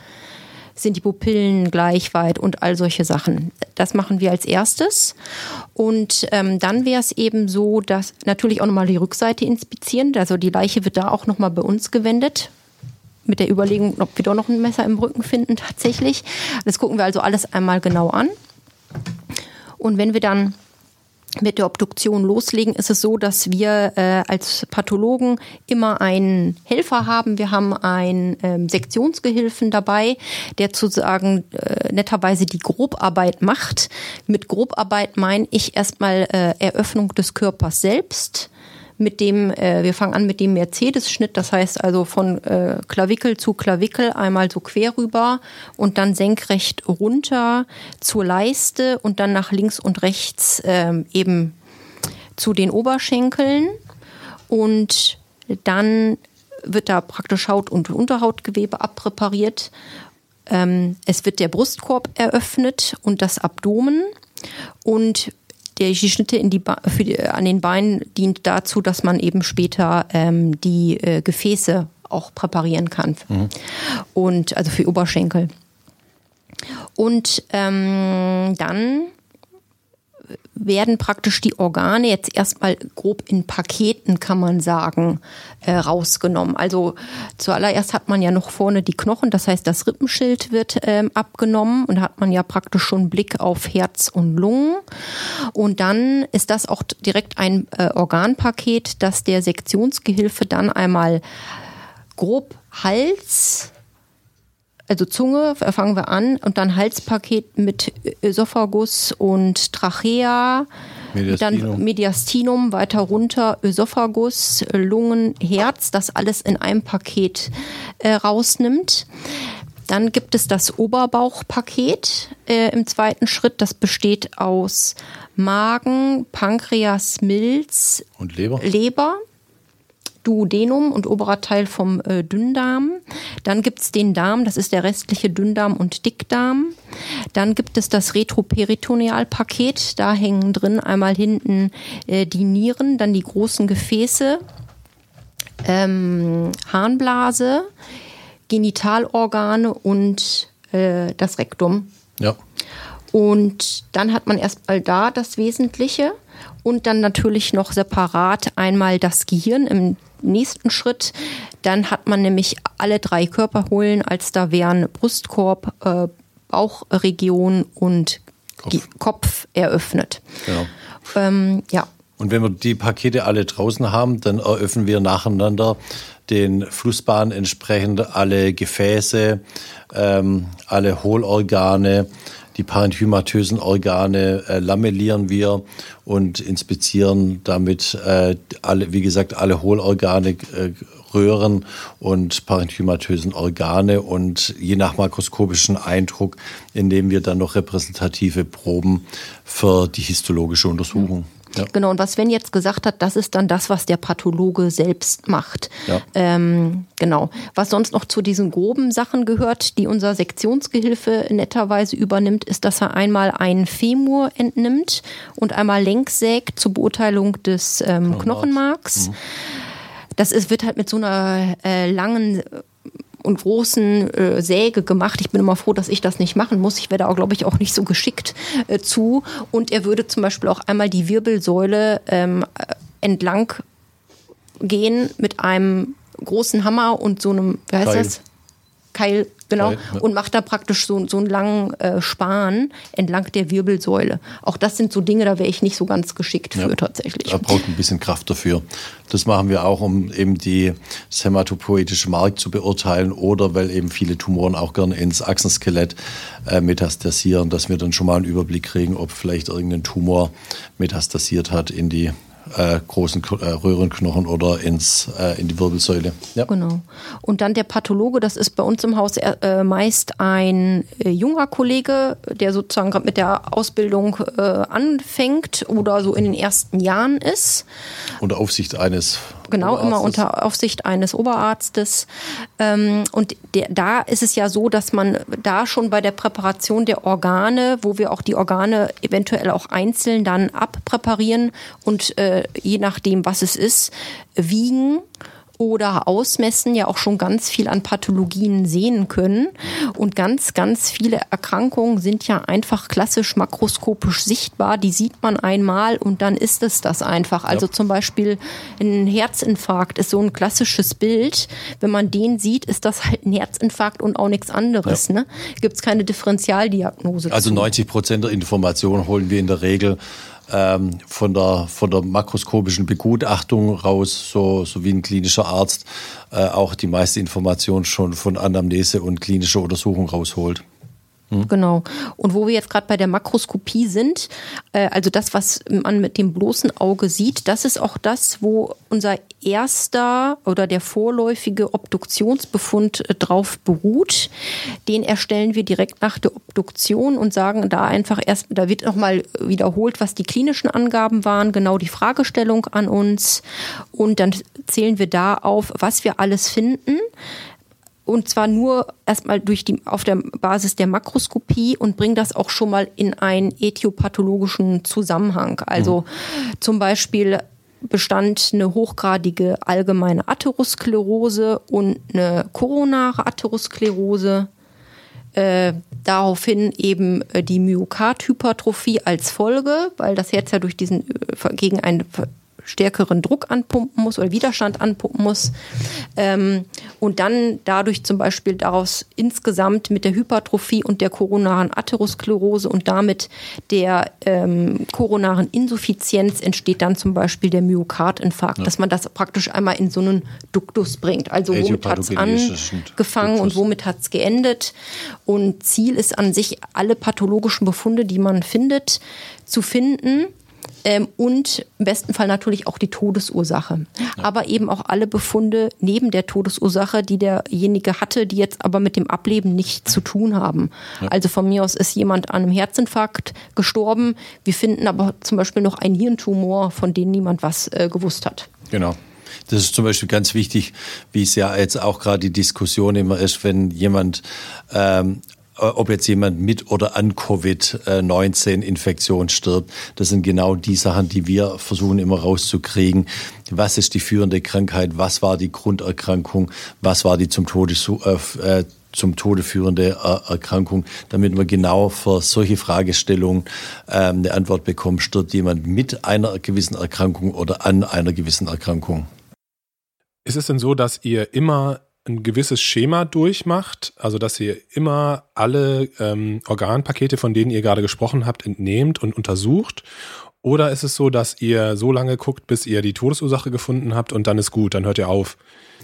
sind die Pupillen gleich weit und all solche Sachen. Das machen wir als erstes. Und ähm, dann wäre es eben so, dass natürlich auch nochmal die Rückseite inspizieren. Also die Leiche wird da auch nochmal bei uns gewendet. Mit der Überlegung, ob wir doch noch ein Messer im Rücken finden tatsächlich. Das gucken wir also alles einmal genau an. Und wenn wir dann mit der Obduktion loslegen, ist es so, dass wir äh, als Pathologen immer einen Helfer haben. Wir haben einen ähm, Sektionsgehilfen dabei, der sozusagen äh, netterweise die Grobarbeit macht. Mit Grobarbeit meine ich erstmal äh, Eröffnung des Körpers selbst mit dem, äh, wir fangen an mit dem Mercedes-Schnitt, das heißt also von äh, Klavikel zu Klavikel einmal so quer rüber und dann senkrecht runter zur Leiste und dann nach links und rechts ähm, eben zu den Oberschenkeln. Und dann wird da praktisch Haut- und Unterhautgewebe abpräpariert. Ähm, es wird der Brustkorb eröffnet und das Abdomen. Und der, die Schnitte in die, für die, an den Beinen dient dazu, dass man eben später ähm, die äh, Gefäße auch präparieren kann. Mhm. Und also für Oberschenkel. Und ähm, dann werden praktisch die Organe jetzt erstmal grob in Paketen, kann man sagen, äh, rausgenommen. Also zuallererst hat man ja noch vorne die Knochen, das heißt, das Rippenschild wird ähm, abgenommen und hat man ja praktisch schon Blick auf Herz und Lungen. Und dann ist das auch direkt ein äh, Organpaket, das der Sektionsgehilfe dann einmal grob Hals, also Zunge, fangen wir an, und dann Halspaket mit Ösophagus und Trachea, Mediastinum. dann Mediastinum, weiter runter Ösophagus, Lungen, Herz, das alles in einem Paket äh, rausnimmt. Dann gibt es das Oberbauchpaket äh, im zweiten Schritt. Das besteht aus Magen, Pankreas, Milz und Leber. Leber Duodenum und oberer Teil vom äh, Dünndarm. Dann gibt's den Darm, das ist der restliche Dünndarm und Dickdarm. Dann gibt es das Retroperitonealpaket, da hängen drin einmal hinten äh, die Nieren, dann die großen Gefäße, ähm, Harnblase, Genitalorgane und äh, das Rektum. Ja. Und dann hat man erstmal da das Wesentliche und dann natürlich noch separat einmal das Gehirn im nächsten Schritt. Dann hat man nämlich alle drei Körperhohlen, als da wären Brustkorb, äh, Bauchregion und Kopf, Kopf eröffnet. Genau. Ähm, ja. Und wenn wir die Pakete alle draußen haben, dann eröffnen wir nacheinander den Flussbahnen entsprechend alle Gefäße, ähm, alle Hohlorgane, die parenchymatösen Organe äh, lamellieren wir und inspizieren damit äh, alle, wie gesagt, alle Hohlorgane, äh, Röhren und parenchymatösen Organe und je nach makroskopischen Eindruck, indem wir dann noch repräsentative Proben für die histologische Untersuchung. Ja. Genau, und was Sven jetzt gesagt hat, das ist dann das, was der Pathologe selbst macht. Ja. Ähm, genau. Was sonst noch zu diesen groben Sachen gehört, die unser Sektionsgehilfe netterweise übernimmt, ist, dass er einmal einen Femur entnimmt und einmal längs sägt zur Beurteilung des ähm, Knochenmarks. Mhm. Das ist, wird halt mit so einer äh, langen und großen äh, Säge gemacht. Ich bin immer froh, dass ich das nicht machen muss. Ich werde auch, glaube ich, auch nicht so geschickt äh, zu. Und er würde zum Beispiel auch einmal die Wirbelsäule ähm, entlang gehen mit einem großen Hammer und so einem, wie heißt Keil. das? Keil, Genau. Ja. Und macht da praktisch so, so einen langen äh, Span entlang der Wirbelsäule. Auch das sind so Dinge, da wäre ich nicht so ganz geschickt für ja. tatsächlich. Da braucht ein bisschen Kraft dafür. Das machen wir auch, um eben die, das hämatopoetische Mark zu beurteilen oder weil eben viele Tumoren auch gerne ins Achsenskelett äh, metastasieren, dass wir dann schon mal einen Überblick kriegen, ob vielleicht irgendein Tumor metastasiert hat in die äh, großen äh, Röhrenknochen oder ins, äh, in die Wirbelsäule. Ja. Genau. Und dann der Pathologe, das ist bei uns im Haus äh, meist ein äh, junger Kollege, der sozusagen gerade mit der Ausbildung äh, anfängt oder so in den ersten Jahren ist. Unter Aufsicht eines Genau, immer unter Aufsicht eines Oberarztes. Ähm, und der, da ist es ja so, dass man da schon bei der Präparation der Organe, wo wir auch die Organe eventuell auch einzeln dann abpräparieren und äh, je nachdem, was es ist, wiegen oder ausmessen ja auch schon ganz viel an Pathologien sehen können. Und ganz, ganz viele Erkrankungen sind ja einfach klassisch makroskopisch sichtbar. Die sieht man einmal und dann ist es das einfach. Also ja. zum Beispiel ein Herzinfarkt ist so ein klassisches Bild. Wenn man den sieht, ist das halt ein Herzinfarkt und auch nichts anderes. Ja. Ne? Gibt es keine Differentialdiagnose. Also zu. 90 Prozent der Informationen holen wir in der Regel ähm, von, der, von der makroskopischen Begutachtung raus, so, so wie ein klinischer Arzt äh, auch die meiste Information schon von Anamnese und klinischer Untersuchung rausholt. Mhm. Genau. Und wo wir jetzt gerade bei der Makroskopie sind, äh, also das, was man mit dem bloßen Auge sieht, das ist auch das, wo unser erster oder der vorläufige Obduktionsbefund äh, drauf beruht. Den erstellen wir direkt nach der Obduktion und sagen da einfach erst, da wird nochmal wiederholt, was die klinischen Angaben waren, genau die Fragestellung an uns. Und dann zählen wir da auf, was wir alles finden und zwar nur erstmal durch die, auf der Basis der Makroskopie und bringen das auch schon mal in einen ethiopathologischen Zusammenhang. Also mhm. zum Beispiel bestand eine hochgradige allgemeine Atherosklerose und eine koronare Atherosklerose. Äh, daraufhin eben äh, die Myokardhypertrophie als Folge, weil das Herz ja durch diesen äh, gegen einen stärkeren Druck anpumpen muss oder Widerstand anpumpen muss. Ähm, und dann dadurch zum Beispiel daraus insgesamt mit der Hypertrophie und der koronaren Atherosklerose und damit der ähm, koronaren Insuffizienz entsteht dann zum Beispiel der Myokardinfarkt, ja. dass man das praktisch einmal in so einen Duktus bringt. Also womit hat es angefangen und womit hat es geendet? Und Ziel ist an sich alle pathologischen Befunde, die man findet, zu finden ähm, und im besten Fall natürlich auch die Todesursache. Ja. Aber eben auch alle Befunde neben der Todesursache, die derjenige hatte, die jetzt aber mit dem Ableben nichts zu tun haben. Ja. Also von mir aus ist jemand an einem Herzinfarkt gestorben. Wir finden aber zum Beispiel noch einen Hirntumor, von dem niemand was äh, gewusst hat. Genau. Das ist zum Beispiel ganz wichtig, wie es ja jetzt auch gerade die Diskussion immer ist, wenn jemand ähm, äh, ob jetzt jemand mit oder an Covid-19-Infektion stirbt. Das sind genau die Sachen, die wir versuchen immer rauszukriegen. Was ist die führende Krankheit? Was war die Grunderkrankung? Was war die zum Tode, äh, zum Tode führende Erkrankung, damit man genau für solche Fragestellungen ähm, eine Antwort bekommt, stirbt jemand mit einer gewissen Erkrankung oder an einer gewissen Erkrankung. Ist es denn so, dass ihr immer ein gewisses Schema durchmacht, also dass ihr immer alle ähm, Organpakete, von denen ihr gerade gesprochen habt, entnehmt und untersucht? Oder ist es so, dass ihr so lange guckt, bis ihr die Todesursache gefunden habt und dann ist gut, dann hört ihr auf?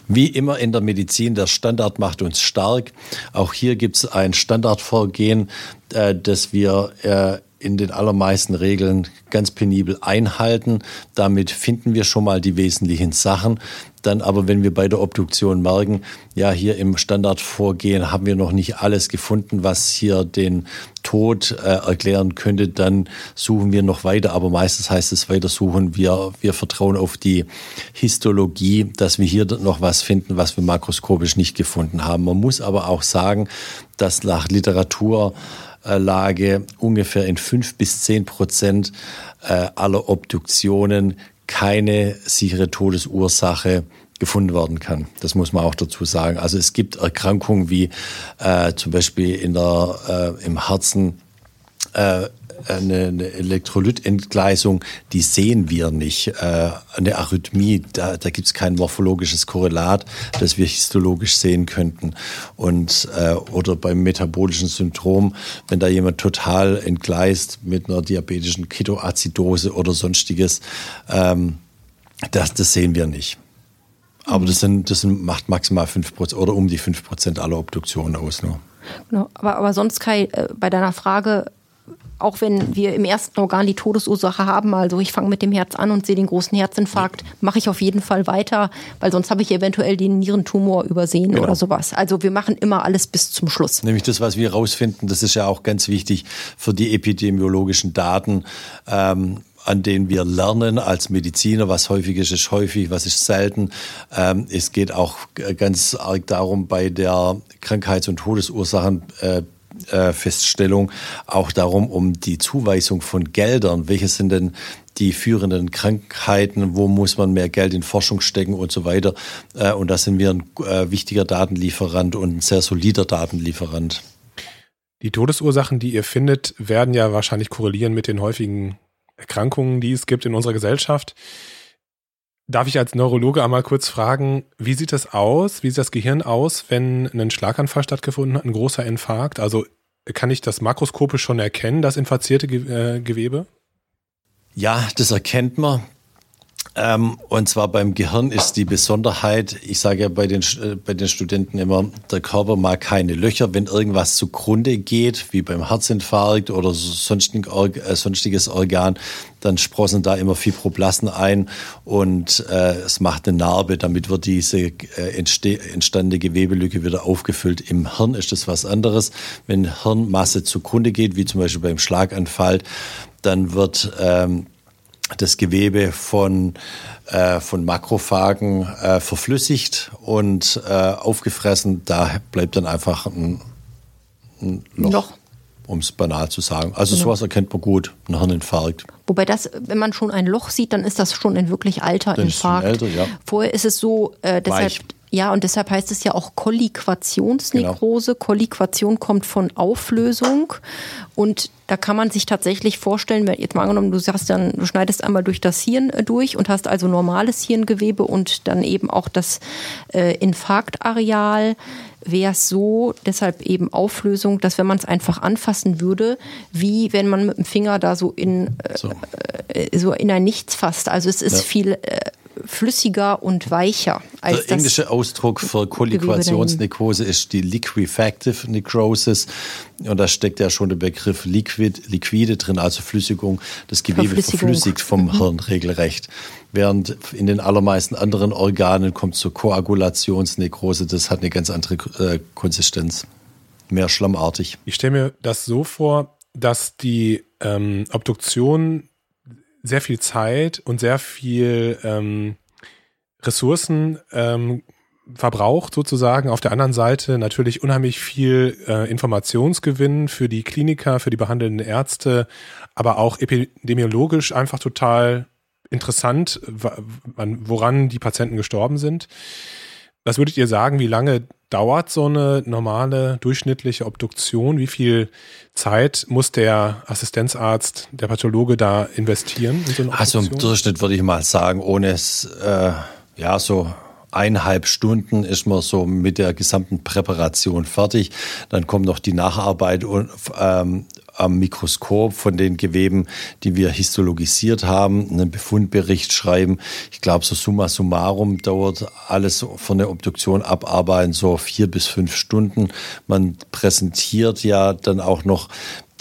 Wie immer in der Medizin, der Standard macht uns stark. Auch hier gibt es ein Standardvorgehen, äh, das wir äh, in den allermeisten Regeln ganz penibel einhalten. Damit finden wir schon mal die wesentlichen Sachen. Dann aber, wenn wir bei der Obduktion merken, ja, hier im Standardvorgehen haben wir noch nicht alles gefunden, was hier den Tod äh, erklären könnte, dann suchen wir noch weiter. Aber meistens heißt es weiter suchen. Wir, wir vertrauen auf die Histologie, dass wir hier noch was finden, was wir makroskopisch nicht gefunden haben. Man muss aber auch sagen, dass nach Literatur Lage ungefähr in fünf bis zehn Prozent äh, aller Obduktionen keine sichere Todesursache gefunden werden kann. Das muss man auch dazu sagen. Also es gibt Erkrankungen wie äh, zum Beispiel in der, äh, im Herzen äh, eine, Elektrolytentgleisung, die sehen wir nicht. Äh, eine Arrhythmie, da, da gibt es kein morphologisches Korrelat, das wir histologisch sehen könnten. Und, äh, oder beim metabolischen Syndrom, wenn da jemand total entgleist mit einer diabetischen Ketoazidose oder sonstiges, ähm, das, das sehen wir nicht. Aber das, sind, das sind, macht maximal 5% oder um die 5% aller Obduktionen aus. Nur. Genau. Aber, aber sonst, Kai, äh, bei deiner Frage, auch wenn wir im ersten Organ die Todesursache haben, also ich fange mit dem Herz an und sehe den großen Herzinfarkt, mache ich auf jeden Fall weiter, weil sonst habe ich eventuell den Nierentumor übersehen genau. oder sowas. Also wir machen immer alles bis zum Schluss. Nämlich das, was wir herausfinden, das ist ja auch ganz wichtig für die epidemiologischen Daten. Ähm, an denen wir lernen als Mediziner, was häufig ist, ist häufig, was ist selten. Ähm, es geht auch ganz arg darum, bei der Krankheits- und Todesursachen äh, Feststellung auch darum, um die Zuweisung von Geldern. Welche sind denn die führenden Krankheiten? Wo muss man mehr Geld in Forschung stecken und so weiter? Äh, und da sind wir ein äh, wichtiger Datenlieferant und ein sehr solider Datenlieferant. Die Todesursachen, die ihr findet, werden ja wahrscheinlich korrelieren mit den häufigen Erkrankungen, die es gibt in unserer Gesellschaft. Darf ich als Neurologe einmal kurz fragen, wie sieht das aus? Wie sieht das Gehirn aus, wenn ein Schlaganfall stattgefunden hat, ein großer Infarkt? Also kann ich das makroskopisch schon erkennen, das infizierte äh, Gewebe? Ja, das erkennt man. Ähm, und zwar beim Gehirn ist die Besonderheit, ich sage ja bei den, äh, bei den Studenten immer, der Körper mag keine Löcher. Wenn irgendwas zugrunde geht, wie beim Herzinfarkt oder äh, sonstiges Organ, dann sprossen da immer Fibroblasten ein und äh, es macht eine Narbe. Damit wird diese äh, entstandene Gewebelücke wieder aufgefüllt. Im Hirn ist das was anderes. Wenn Hirnmasse zugrunde geht, wie zum Beispiel beim Schlaganfall, dann wird ähm, das Gewebe von, äh, von Makrophagen äh, verflüssigt und äh, aufgefressen. Da bleibt dann einfach ein, ein Loch. Loch. Um es banal zu sagen. Also genau. sowas erkennt man gut, ein Hirninfarkt. Wobei das, wenn man schon ein Loch sieht, dann ist das schon ein wirklich alter dann Infarkt. Ist älter, ja. Vorher ist es so, äh, deshalb Weich. Ja, und deshalb heißt es ja auch Kolliquationsnekrose. Genau. Kolliquation kommt von Auflösung. Und da kann man sich tatsächlich vorstellen, wenn jetzt mal angenommen, du sagst dann, du schneidest einmal durch das Hirn äh, durch und hast also normales Hirngewebe und dann eben auch das äh, Infarktareal wäre es so, deshalb eben Auflösung, dass wenn man es einfach anfassen würde, wie wenn man mit dem Finger da so in äh, so, äh, so in ein Nichts fasst. Also es ist ja. viel äh, flüssiger und weicher. Als Der englische Ausdruck für Kolliquationsnekrose ist die Liquefactive Necrosis. Und da steckt ja schon der Begriff Liquid, Liquide drin, also Flüssigung. Das Gewebe verflüssigt vom mhm. Hirn regelrecht. Während in den allermeisten anderen Organen kommt zur Koagulationsnekrose. Das hat eine ganz andere äh, Konsistenz. Mehr schlammartig. Ich stelle mir das so vor, dass die ähm, Obduktion sehr viel Zeit und sehr viel ähm, Ressourcen ähm, verbraucht sozusagen. Auf der anderen Seite natürlich unheimlich viel äh, Informationsgewinn für die Kliniker, für die behandelnden Ärzte, aber auch epidemiologisch einfach total interessant, woran die Patienten gestorben sind. Was würdet ihr sagen, wie lange dauert so eine normale durchschnittliche Obduktion? Wie viel Zeit muss der Assistenzarzt, der Pathologe da investieren? In so also im Durchschnitt würde ich mal sagen, ohne es, äh, ja, so eineinhalb Stunden ist man so mit der gesamten Präparation fertig. Dann kommt noch die Nacharbeit und ähm, am Mikroskop von den Geweben, die wir histologisiert haben, einen Befundbericht schreiben. Ich glaube, so summa summarum dauert alles von der Obduktion abarbeiten so vier bis fünf Stunden. Man präsentiert ja dann auch noch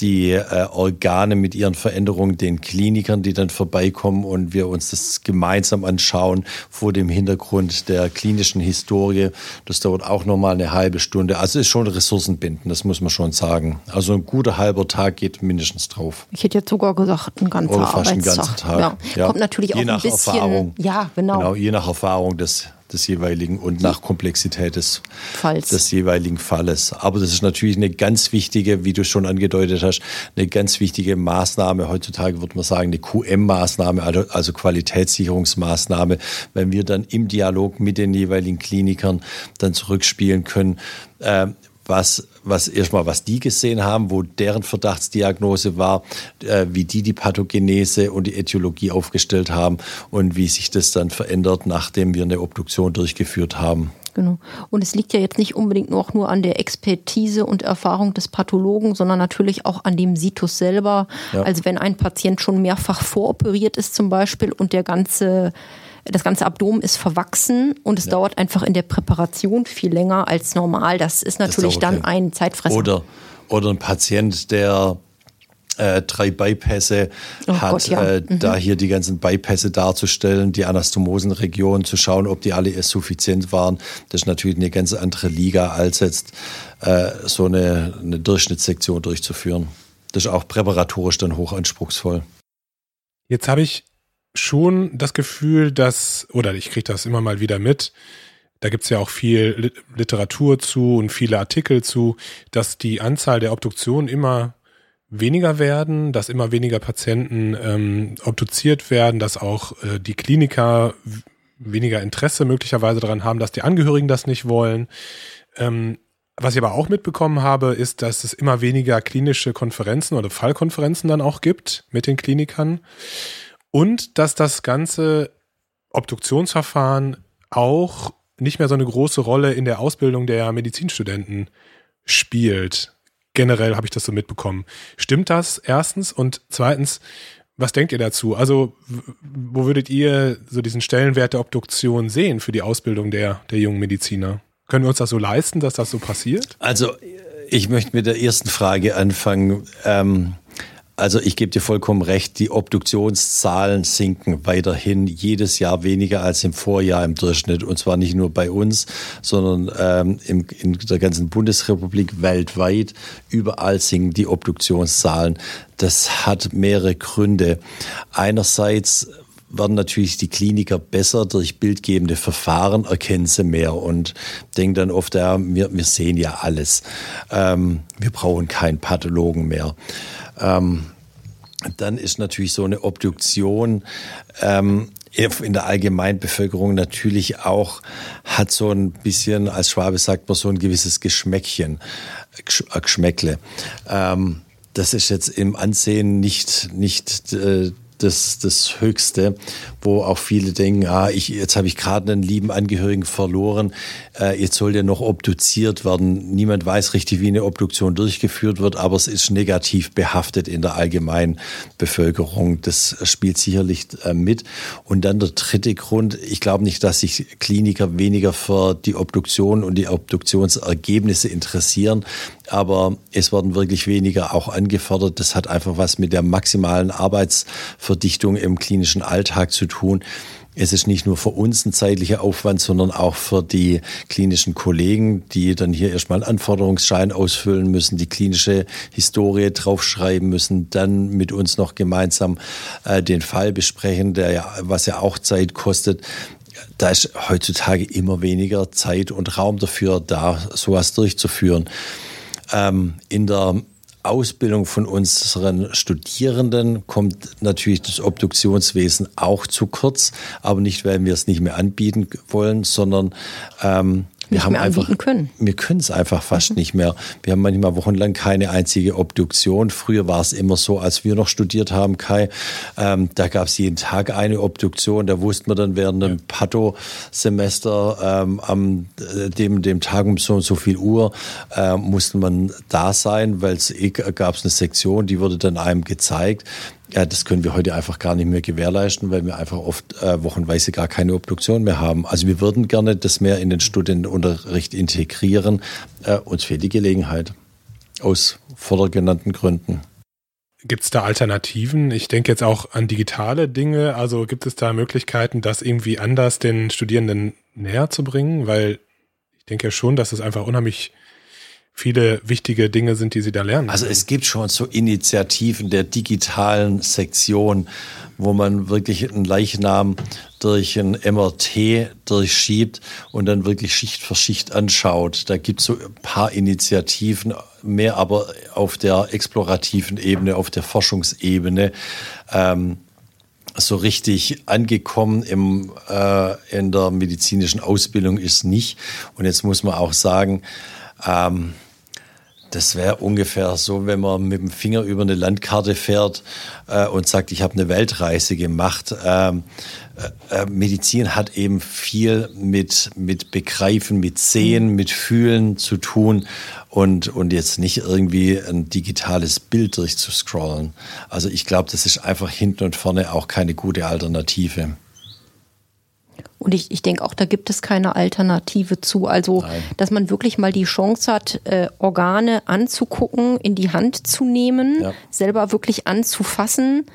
die äh, Organe mit ihren Veränderungen den Klinikern, die dann vorbeikommen und wir uns das gemeinsam anschauen vor dem Hintergrund der klinischen Historie. Das dauert auch nochmal eine halbe Stunde. Also ist schon Ressourcenbinden, das muss man schon sagen. Also ein guter halber Tag geht mindestens drauf. Ich hätte jetzt sogar gesagt, ein ganzer Oder fast Arbeitstag. einen ganzen Tag. Ja. Ja. Kommt natürlich je auch ein bisschen, Erfahrung. Ja, genau. genau. Je nach Erfahrung des des jeweiligen und nach Komplexität des, Falls. des jeweiligen Falles. Aber das ist natürlich eine ganz wichtige, wie du schon angedeutet hast, eine ganz wichtige Maßnahme. Heutzutage würde man sagen, eine QM-Maßnahme, also, also Qualitätssicherungsmaßnahme, wenn wir dann im Dialog mit den jeweiligen Klinikern dann zurückspielen können. Was, was erstmal, was die gesehen haben, wo deren Verdachtsdiagnose war, äh, wie die die Pathogenese und die Äthiologie aufgestellt haben und wie sich das dann verändert, nachdem wir eine Obduktion durchgeführt haben. Genau. Und es liegt ja jetzt nicht unbedingt nur, auch nur an der Expertise und Erfahrung des Pathologen, sondern natürlich auch an dem Situs selber. Ja. Also wenn ein Patient schon mehrfach voroperiert ist zum Beispiel und der ganze das ganze Abdomen ist verwachsen und es ja. dauert einfach in der Präparation viel länger als normal. Das ist natürlich das dann ein Zeitfresser. Oder, oder ein Patient, der äh, drei Bypässe oh hat, Gott, ja. äh, mhm. da hier die ganzen Bypässe darzustellen, die Anastomosenregion zu schauen, ob die alle suffizient waren. Das ist natürlich eine ganz andere Liga, als jetzt äh, so eine, eine Durchschnittssektion durchzuführen. Das ist auch präparatorisch dann hochanspruchsvoll. Jetzt habe ich schon das Gefühl, dass, oder ich kriege das immer mal wieder mit, da gibt es ja auch viel Literatur zu und viele Artikel zu, dass die Anzahl der Obduktionen immer weniger werden, dass immer weniger Patienten ähm, obduziert werden, dass auch äh, die Kliniker weniger Interesse möglicherweise daran haben, dass die Angehörigen das nicht wollen. Ähm, was ich aber auch mitbekommen habe, ist, dass es immer weniger klinische Konferenzen oder Fallkonferenzen dann auch gibt mit den Klinikern und dass das ganze Obduktionsverfahren auch nicht mehr so eine große Rolle in der Ausbildung der Medizinstudenten spielt generell habe ich das so mitbekommen. Stimmt das erstens? Und zweitens, was denkt ihr dazu? Also, wo würdet ihr so diesen Stellenwert der Obduktion sehen für die Ausbildung der, der jungen Mediziner? Können wir uns das so leisten, dass das so passiert? Also, ich möchte mit der ersten Frage anfangen. Ähm, also ich gebe dir vollkommen recht, die Obduktionszahlen sinken weiterhin jedes Jahr weniger als im Vorjahr im Durchschnitt. Und zwar nicht nur bei uns, sondern ähm, im, in der ganzen Bundesrepublik weltweit. Überall sinken die Obduktionszahlen. Das hat mehrere Gründe. Einerseits werden natürlich die Kliniker besser durch bildgebende Verfahren, erkennen sie mehr und denken dann oft, ja, wir, wir sehen ja alles. Ähm, wir brauchen keinen Pathologen mehr. Ähm, dann ist natürlich so eine Obduktion ähm, in der Allgemeinbevölkerung natürlich auch, hat so ein bisschen, als Schwabe sagt man, so ein gewisses Geschmäckchen, äh, Geschmäckle. Ähm, das ist jetzt im Ansehen nicht, nicht äh, das, das Höchste, wo auch viele denken, ah, ich, jetzt habe ich gerade einen lieben Angehörigen verloren, äh, jetzt soll der noch obduziert werden. Niemand weiß richtig, wie eine Obduktion durchgeführt wird, aber es ist negativ behaftet in der allgemeinen Bevölkerung. Das spielt sicherlich äh, mit. Und dann der dritte Grund, ich glaube nicht, dass sich Kliniker weniger für die Obduktion und die Obduktionsergebnisse interessieren, aber es werden wirklich weniger auch angefordert. Das hat einfach was mit der maximalen Arbeitsverdichtung im klinischen Alltag zu tun. Es ist nicht nur für uns ein zeitlicher Aufwand, sondern auch für die klinischen Kollegen, die dann hier erstmal einen Anforderungsschein ausfüllen müssen, die klinische Historie draufschreiben müssen, dann mit uns noch gemeinsam äh, den Fall besprechen, der ja, was ja auch Zeit kostet da ist heutzutage immer weniger Zeit und Raum dafür da, sowas durchzuführen. Ähm, in der Ausbildung von unseren Studierenden kommt natürlich das Obduktionswesen auch zu kurz, aber nicht, weil wir es nicht mehr anbieten wollen, sondern ähm, wir haben einfach, können. Wir können es einfach fast mhm. nicht mehr. Wir haben manchmal wochenlang keine einzige Obduktion. Früher war es immer so, als wir noch studiert haben, Kai, ähm, da gab es jeden Tag eine Obduktion. Da wussten wir dann während dem ja. Patho-Semester ähm, am äh, dem, dem Tag um so und so viel Uhr äh, musste man da sein, weil es eh, gab es eine Sektion, die wurde dann einem gezeigt. Ja, das können wir heute einfach gar nicht mehr gewährleisten, weil wir einfach oft äh, wochenweise gar keine Obduktion mehr haben. Also wir würden gerne das mehr in den Studienunterricht integrieren. Äh, uns fehlt die Gelegenheit. Aus vordergenannten Gründen. Gibt es da Alternativen? Ich denke jetzt auch an digitale Dinge. Also gibt es da Möglichkeiten, das irgendwie anders den Studierenden näher zu bringen? Weil ich denke ja schon, dass es einfach unheimlich viele wichtige Dinge sind, die sie da lernen. Also es gibt schon so Initiativen der digitalen Sektion, wo man wirklich einen Leichnam durch ein MRT durchschiebt und dann wirklich Schicht für Schicht anschaut. Da gibt es so ein paar Initiativen, mehr aber auf der explorativen Ebene, auf der Forschungsebene. Ähm, so richtig angekommen im, äh, in der medizinischen Ausbildung ist nicht. Und jetzt muss man auch sagen, ähm, Das wäre ungefähr so, wenn man mit dem Finger über eine Landkarte fährt äh, und sagt, ich habe eine Weltreise gemacht. Ähm, äh, äh, Medizin hat eben viel mit, mit Begreifen, mit Sehen, mit Fühlen zu tun und, und jetzt nicht irgendwie ein digitales Bild durchzuscrollen. Also ich glaube, das ist einfach hinten und vorne auch keine gute Alternative. Und ich, ich denke auch, da gibt es keine Alternative zu. Also, Nein. dass man wirklich mal die Chance hat, äh, Organe anzugucken, in die Hand zu nehmen, ja. selber wirklich anzufassen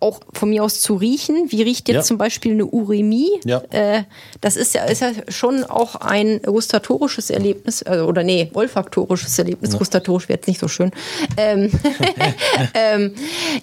auch von mir aus zu riechen. Wie riecht jetzt ja. zum Beispiel eine Uremie? Ja. Äh, das ist ja, ist ja schon auch ein gustatorisches Erlebnis, also, oder nee, olfaktorisches Erlebnis. Ja. Gustatorisch wäre jetzt nicht so schön. Ähm, ähm,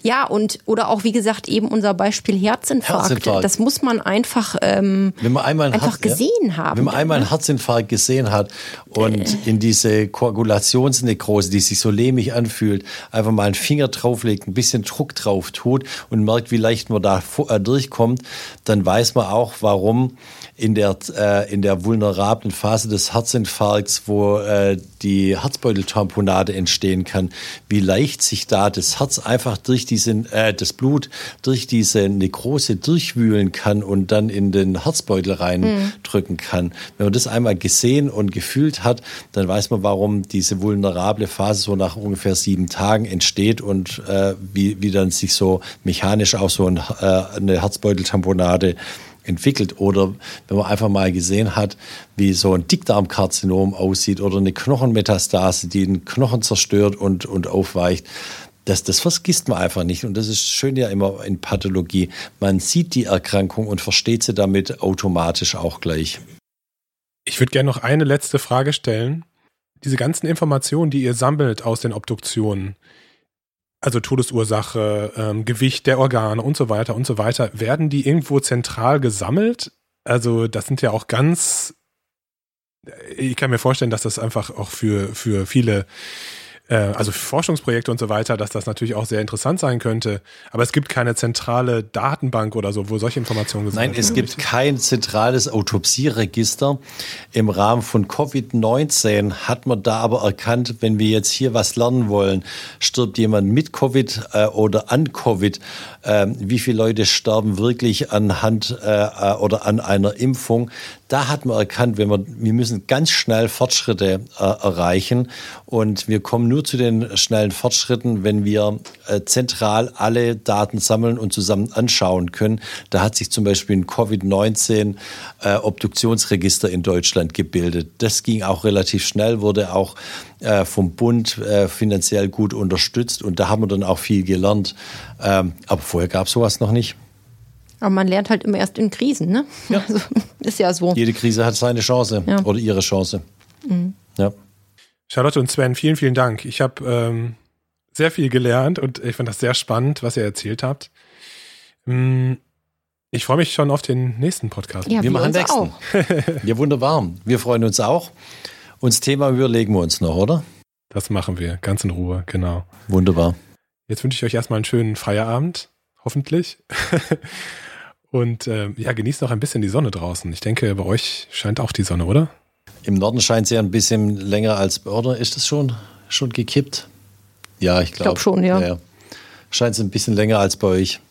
ja, und oder auch wie gesagt eben unser Beispiel Herzinfarkt. Herzinfarkt. Das muss man einfach, ähm, wenn man einmal einfach Herz, gesehen haben. Wenn man einmal einen Herzinfarkt gesehen hat und äh. in diese Koagulationsnekrose, die sich so lehmig anfühlt, einfach mal einen Finger drauflegt, ein bisschen Druck drauf tut und merkt, wie leicht man da äh, durchkommt, dann weiß man auch, warum in der, äh, in der vulnerablen Phase des Herzinfarkts, wo äh, die Herzbeuteltamponade entstehen kann, wie leicht sich da das Herz einfach durch diesen, äh, das Blut durch diese Nekrose durchwühlen kann und dann in den Herzbeutel reindrücken mhm. kann. Wenn man das einmal gesehen und gefühlt hat, dann weiß man, warum diese vulnerable Phase so nach ungefähr sieben Tagen entsteht und äh, wie, wie dann sich so mechanisch auch so ein, äh, eine Herzbeuteltamponade entwickelt. Oder wenn man einfach mal gesehen hat, wie so ein Dickdarmkarzinom aussieht oder eine Knochenmetastase, die den Knochen zerstört und, und aufweicht. Das, das vergisst man einfach nicht. Und das ist schön ja immer in Pathologie. Man sieht die Erkrankung und versteht sie damit automatisch auch gleich. Ich würde gerne noch eine letzte Frage stellen. Diese ganzen Informationen, die ihr sammelt aus den Obduktionen, also Todesursache, ähm, Gewicht der Organe und so weiter und so weiter, werden die irgendwo zentral gesammelt? Also das sind ja auch ganz, ich kann mir vorstellen, dass das einfach auch für, für viele äh, also Forschungsprojekte und so weiter, dass das natürlich auch sehr interessant sein könnte. Aber es gibt keine zentrale Datenbank oder so, wo solche Informationen gesammelt werden. Nein, es gibt kein zentrales Autopsieregister. Im Rahmen von Covid-19 hat man da aber erkannt, wenn wir jetzt hier was lernen wollen, stirbt jemand mit Covid äh, oder an Covid, äh, wie viele Leute sterben wirklich anhand äh, äh oder an einer Impfung, da hat man erkannt, wenn wir, wir müssen ganz schnell Fortschritte äh, erreichen und wir kommen nur zu den schnellen Fortschritten, wenn wir äh, zentral alle Daten sammeln und zusammen anschauen können. Da hat sich zum Beispiel ein Covid-19 äh, Obduktionsregister in Deutschland gebildet. Das ging auch relativ schnell, wurde auch äh, vom Bund äh, finanziell gut unterstützt und da haben wir dann auch viel gelernt. Ähm, aber vorher gab es sowas noch nicht. Aber man lernt halt immer erst in Krisen, ne? Ja. Also, ist ja so. Jede Krise hat seine Chance ja. oder ihre Chance. Mhm. Ja. Charlotte und Sven, vielen, vielen Dank. Ich habe ähm, sehr viel gelernt und ich fand das sehr spannend, was ihr erzählt habt. Mm, ich freue mich schon auf den nächsten Podcast. Ja, wir, wir machen nächsten. ja, wunderbar. Wir freuen uns auch. Uns Thema überlegen wir uns noch, oder? Das machen wir, ganz in Ruhe, genau. Wunderbar. Jetzt wünsche ich euch erstmal einen schönen Feierabend, hoffentlich. Und äh, ja, genießt noch ein bisschen die Sonne draußen. Ich denke, bei euch scheint auch die Sonne, oder? Im Norden scheint sie ja ein bisschen länger als, oder ist das schon, schon gekippt? Ja, ich glaube. Ich glaube schon, ja. ja. Scheint es ein bisschen länger als bei euch.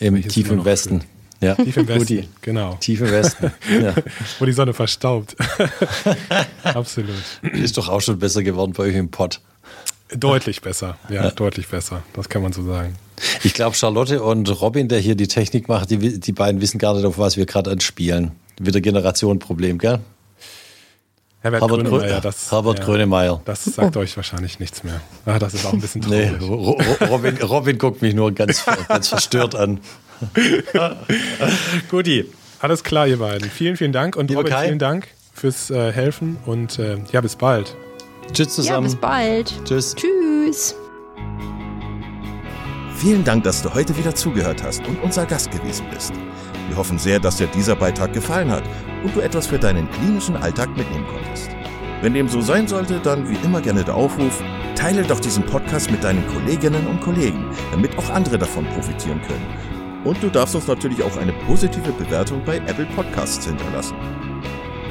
Im tiefen Westen. Ja. Tief im Westen, genau. Tief im Westen, ja. Wo die Sonne verstaubt. Absolut. Ist doch auch schon besser geworden bei euch im Pott. Deutlich besser, ja, ja, deutlich besser. Das kann man so sagen. Ich glaube, Charlotte und Robin, der hier die Technik macht, die, die beiden wissen gar nicht, auf was wir gerade anspielen. Wieder Generationenproblem, gell? Herbert, Herbert Grönemeyer, das, Herbert ja, Grönemeyer. Das sagt euch wahrscheinlich nichts mehr. Ah, das ist auch ein bisschen traurig. Nee, Robin, Robin guckt mich nur ganz, ganz verstört an. Guti. Alles klar, ihr beiden. Vielen, vielen Dank und Liebe Robin, Kai. vielen Dank fürs äh, Helfen und äh, ja, bis bald. Tschüss zusammen. Ja, bis bald. Tschüss. Tschüss. Vielen Dank, dass du heute wieder zugehört hast und unser Gast gewesen bist. Wir hoffen sehr, dass dir dieser Beitrag gefallen hat und du etwas für deinen klinischen Alltag mitnehmen konntest. Wenn dem so sein sollte, dann wie immer gerne der Aufruf, teile doch diesen Podcast mit deinen Kolleginnen und Kollegen, damit auch andere davon profitieren können. Und du darfst uns natürlich auch eine positive Bewertung bei Apple Podcasts hinterlassen.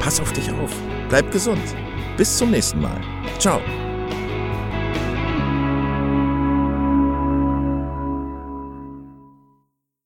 Pass auf dich auf, bleib gesund. Bis zum nächsten Mal. Ciao.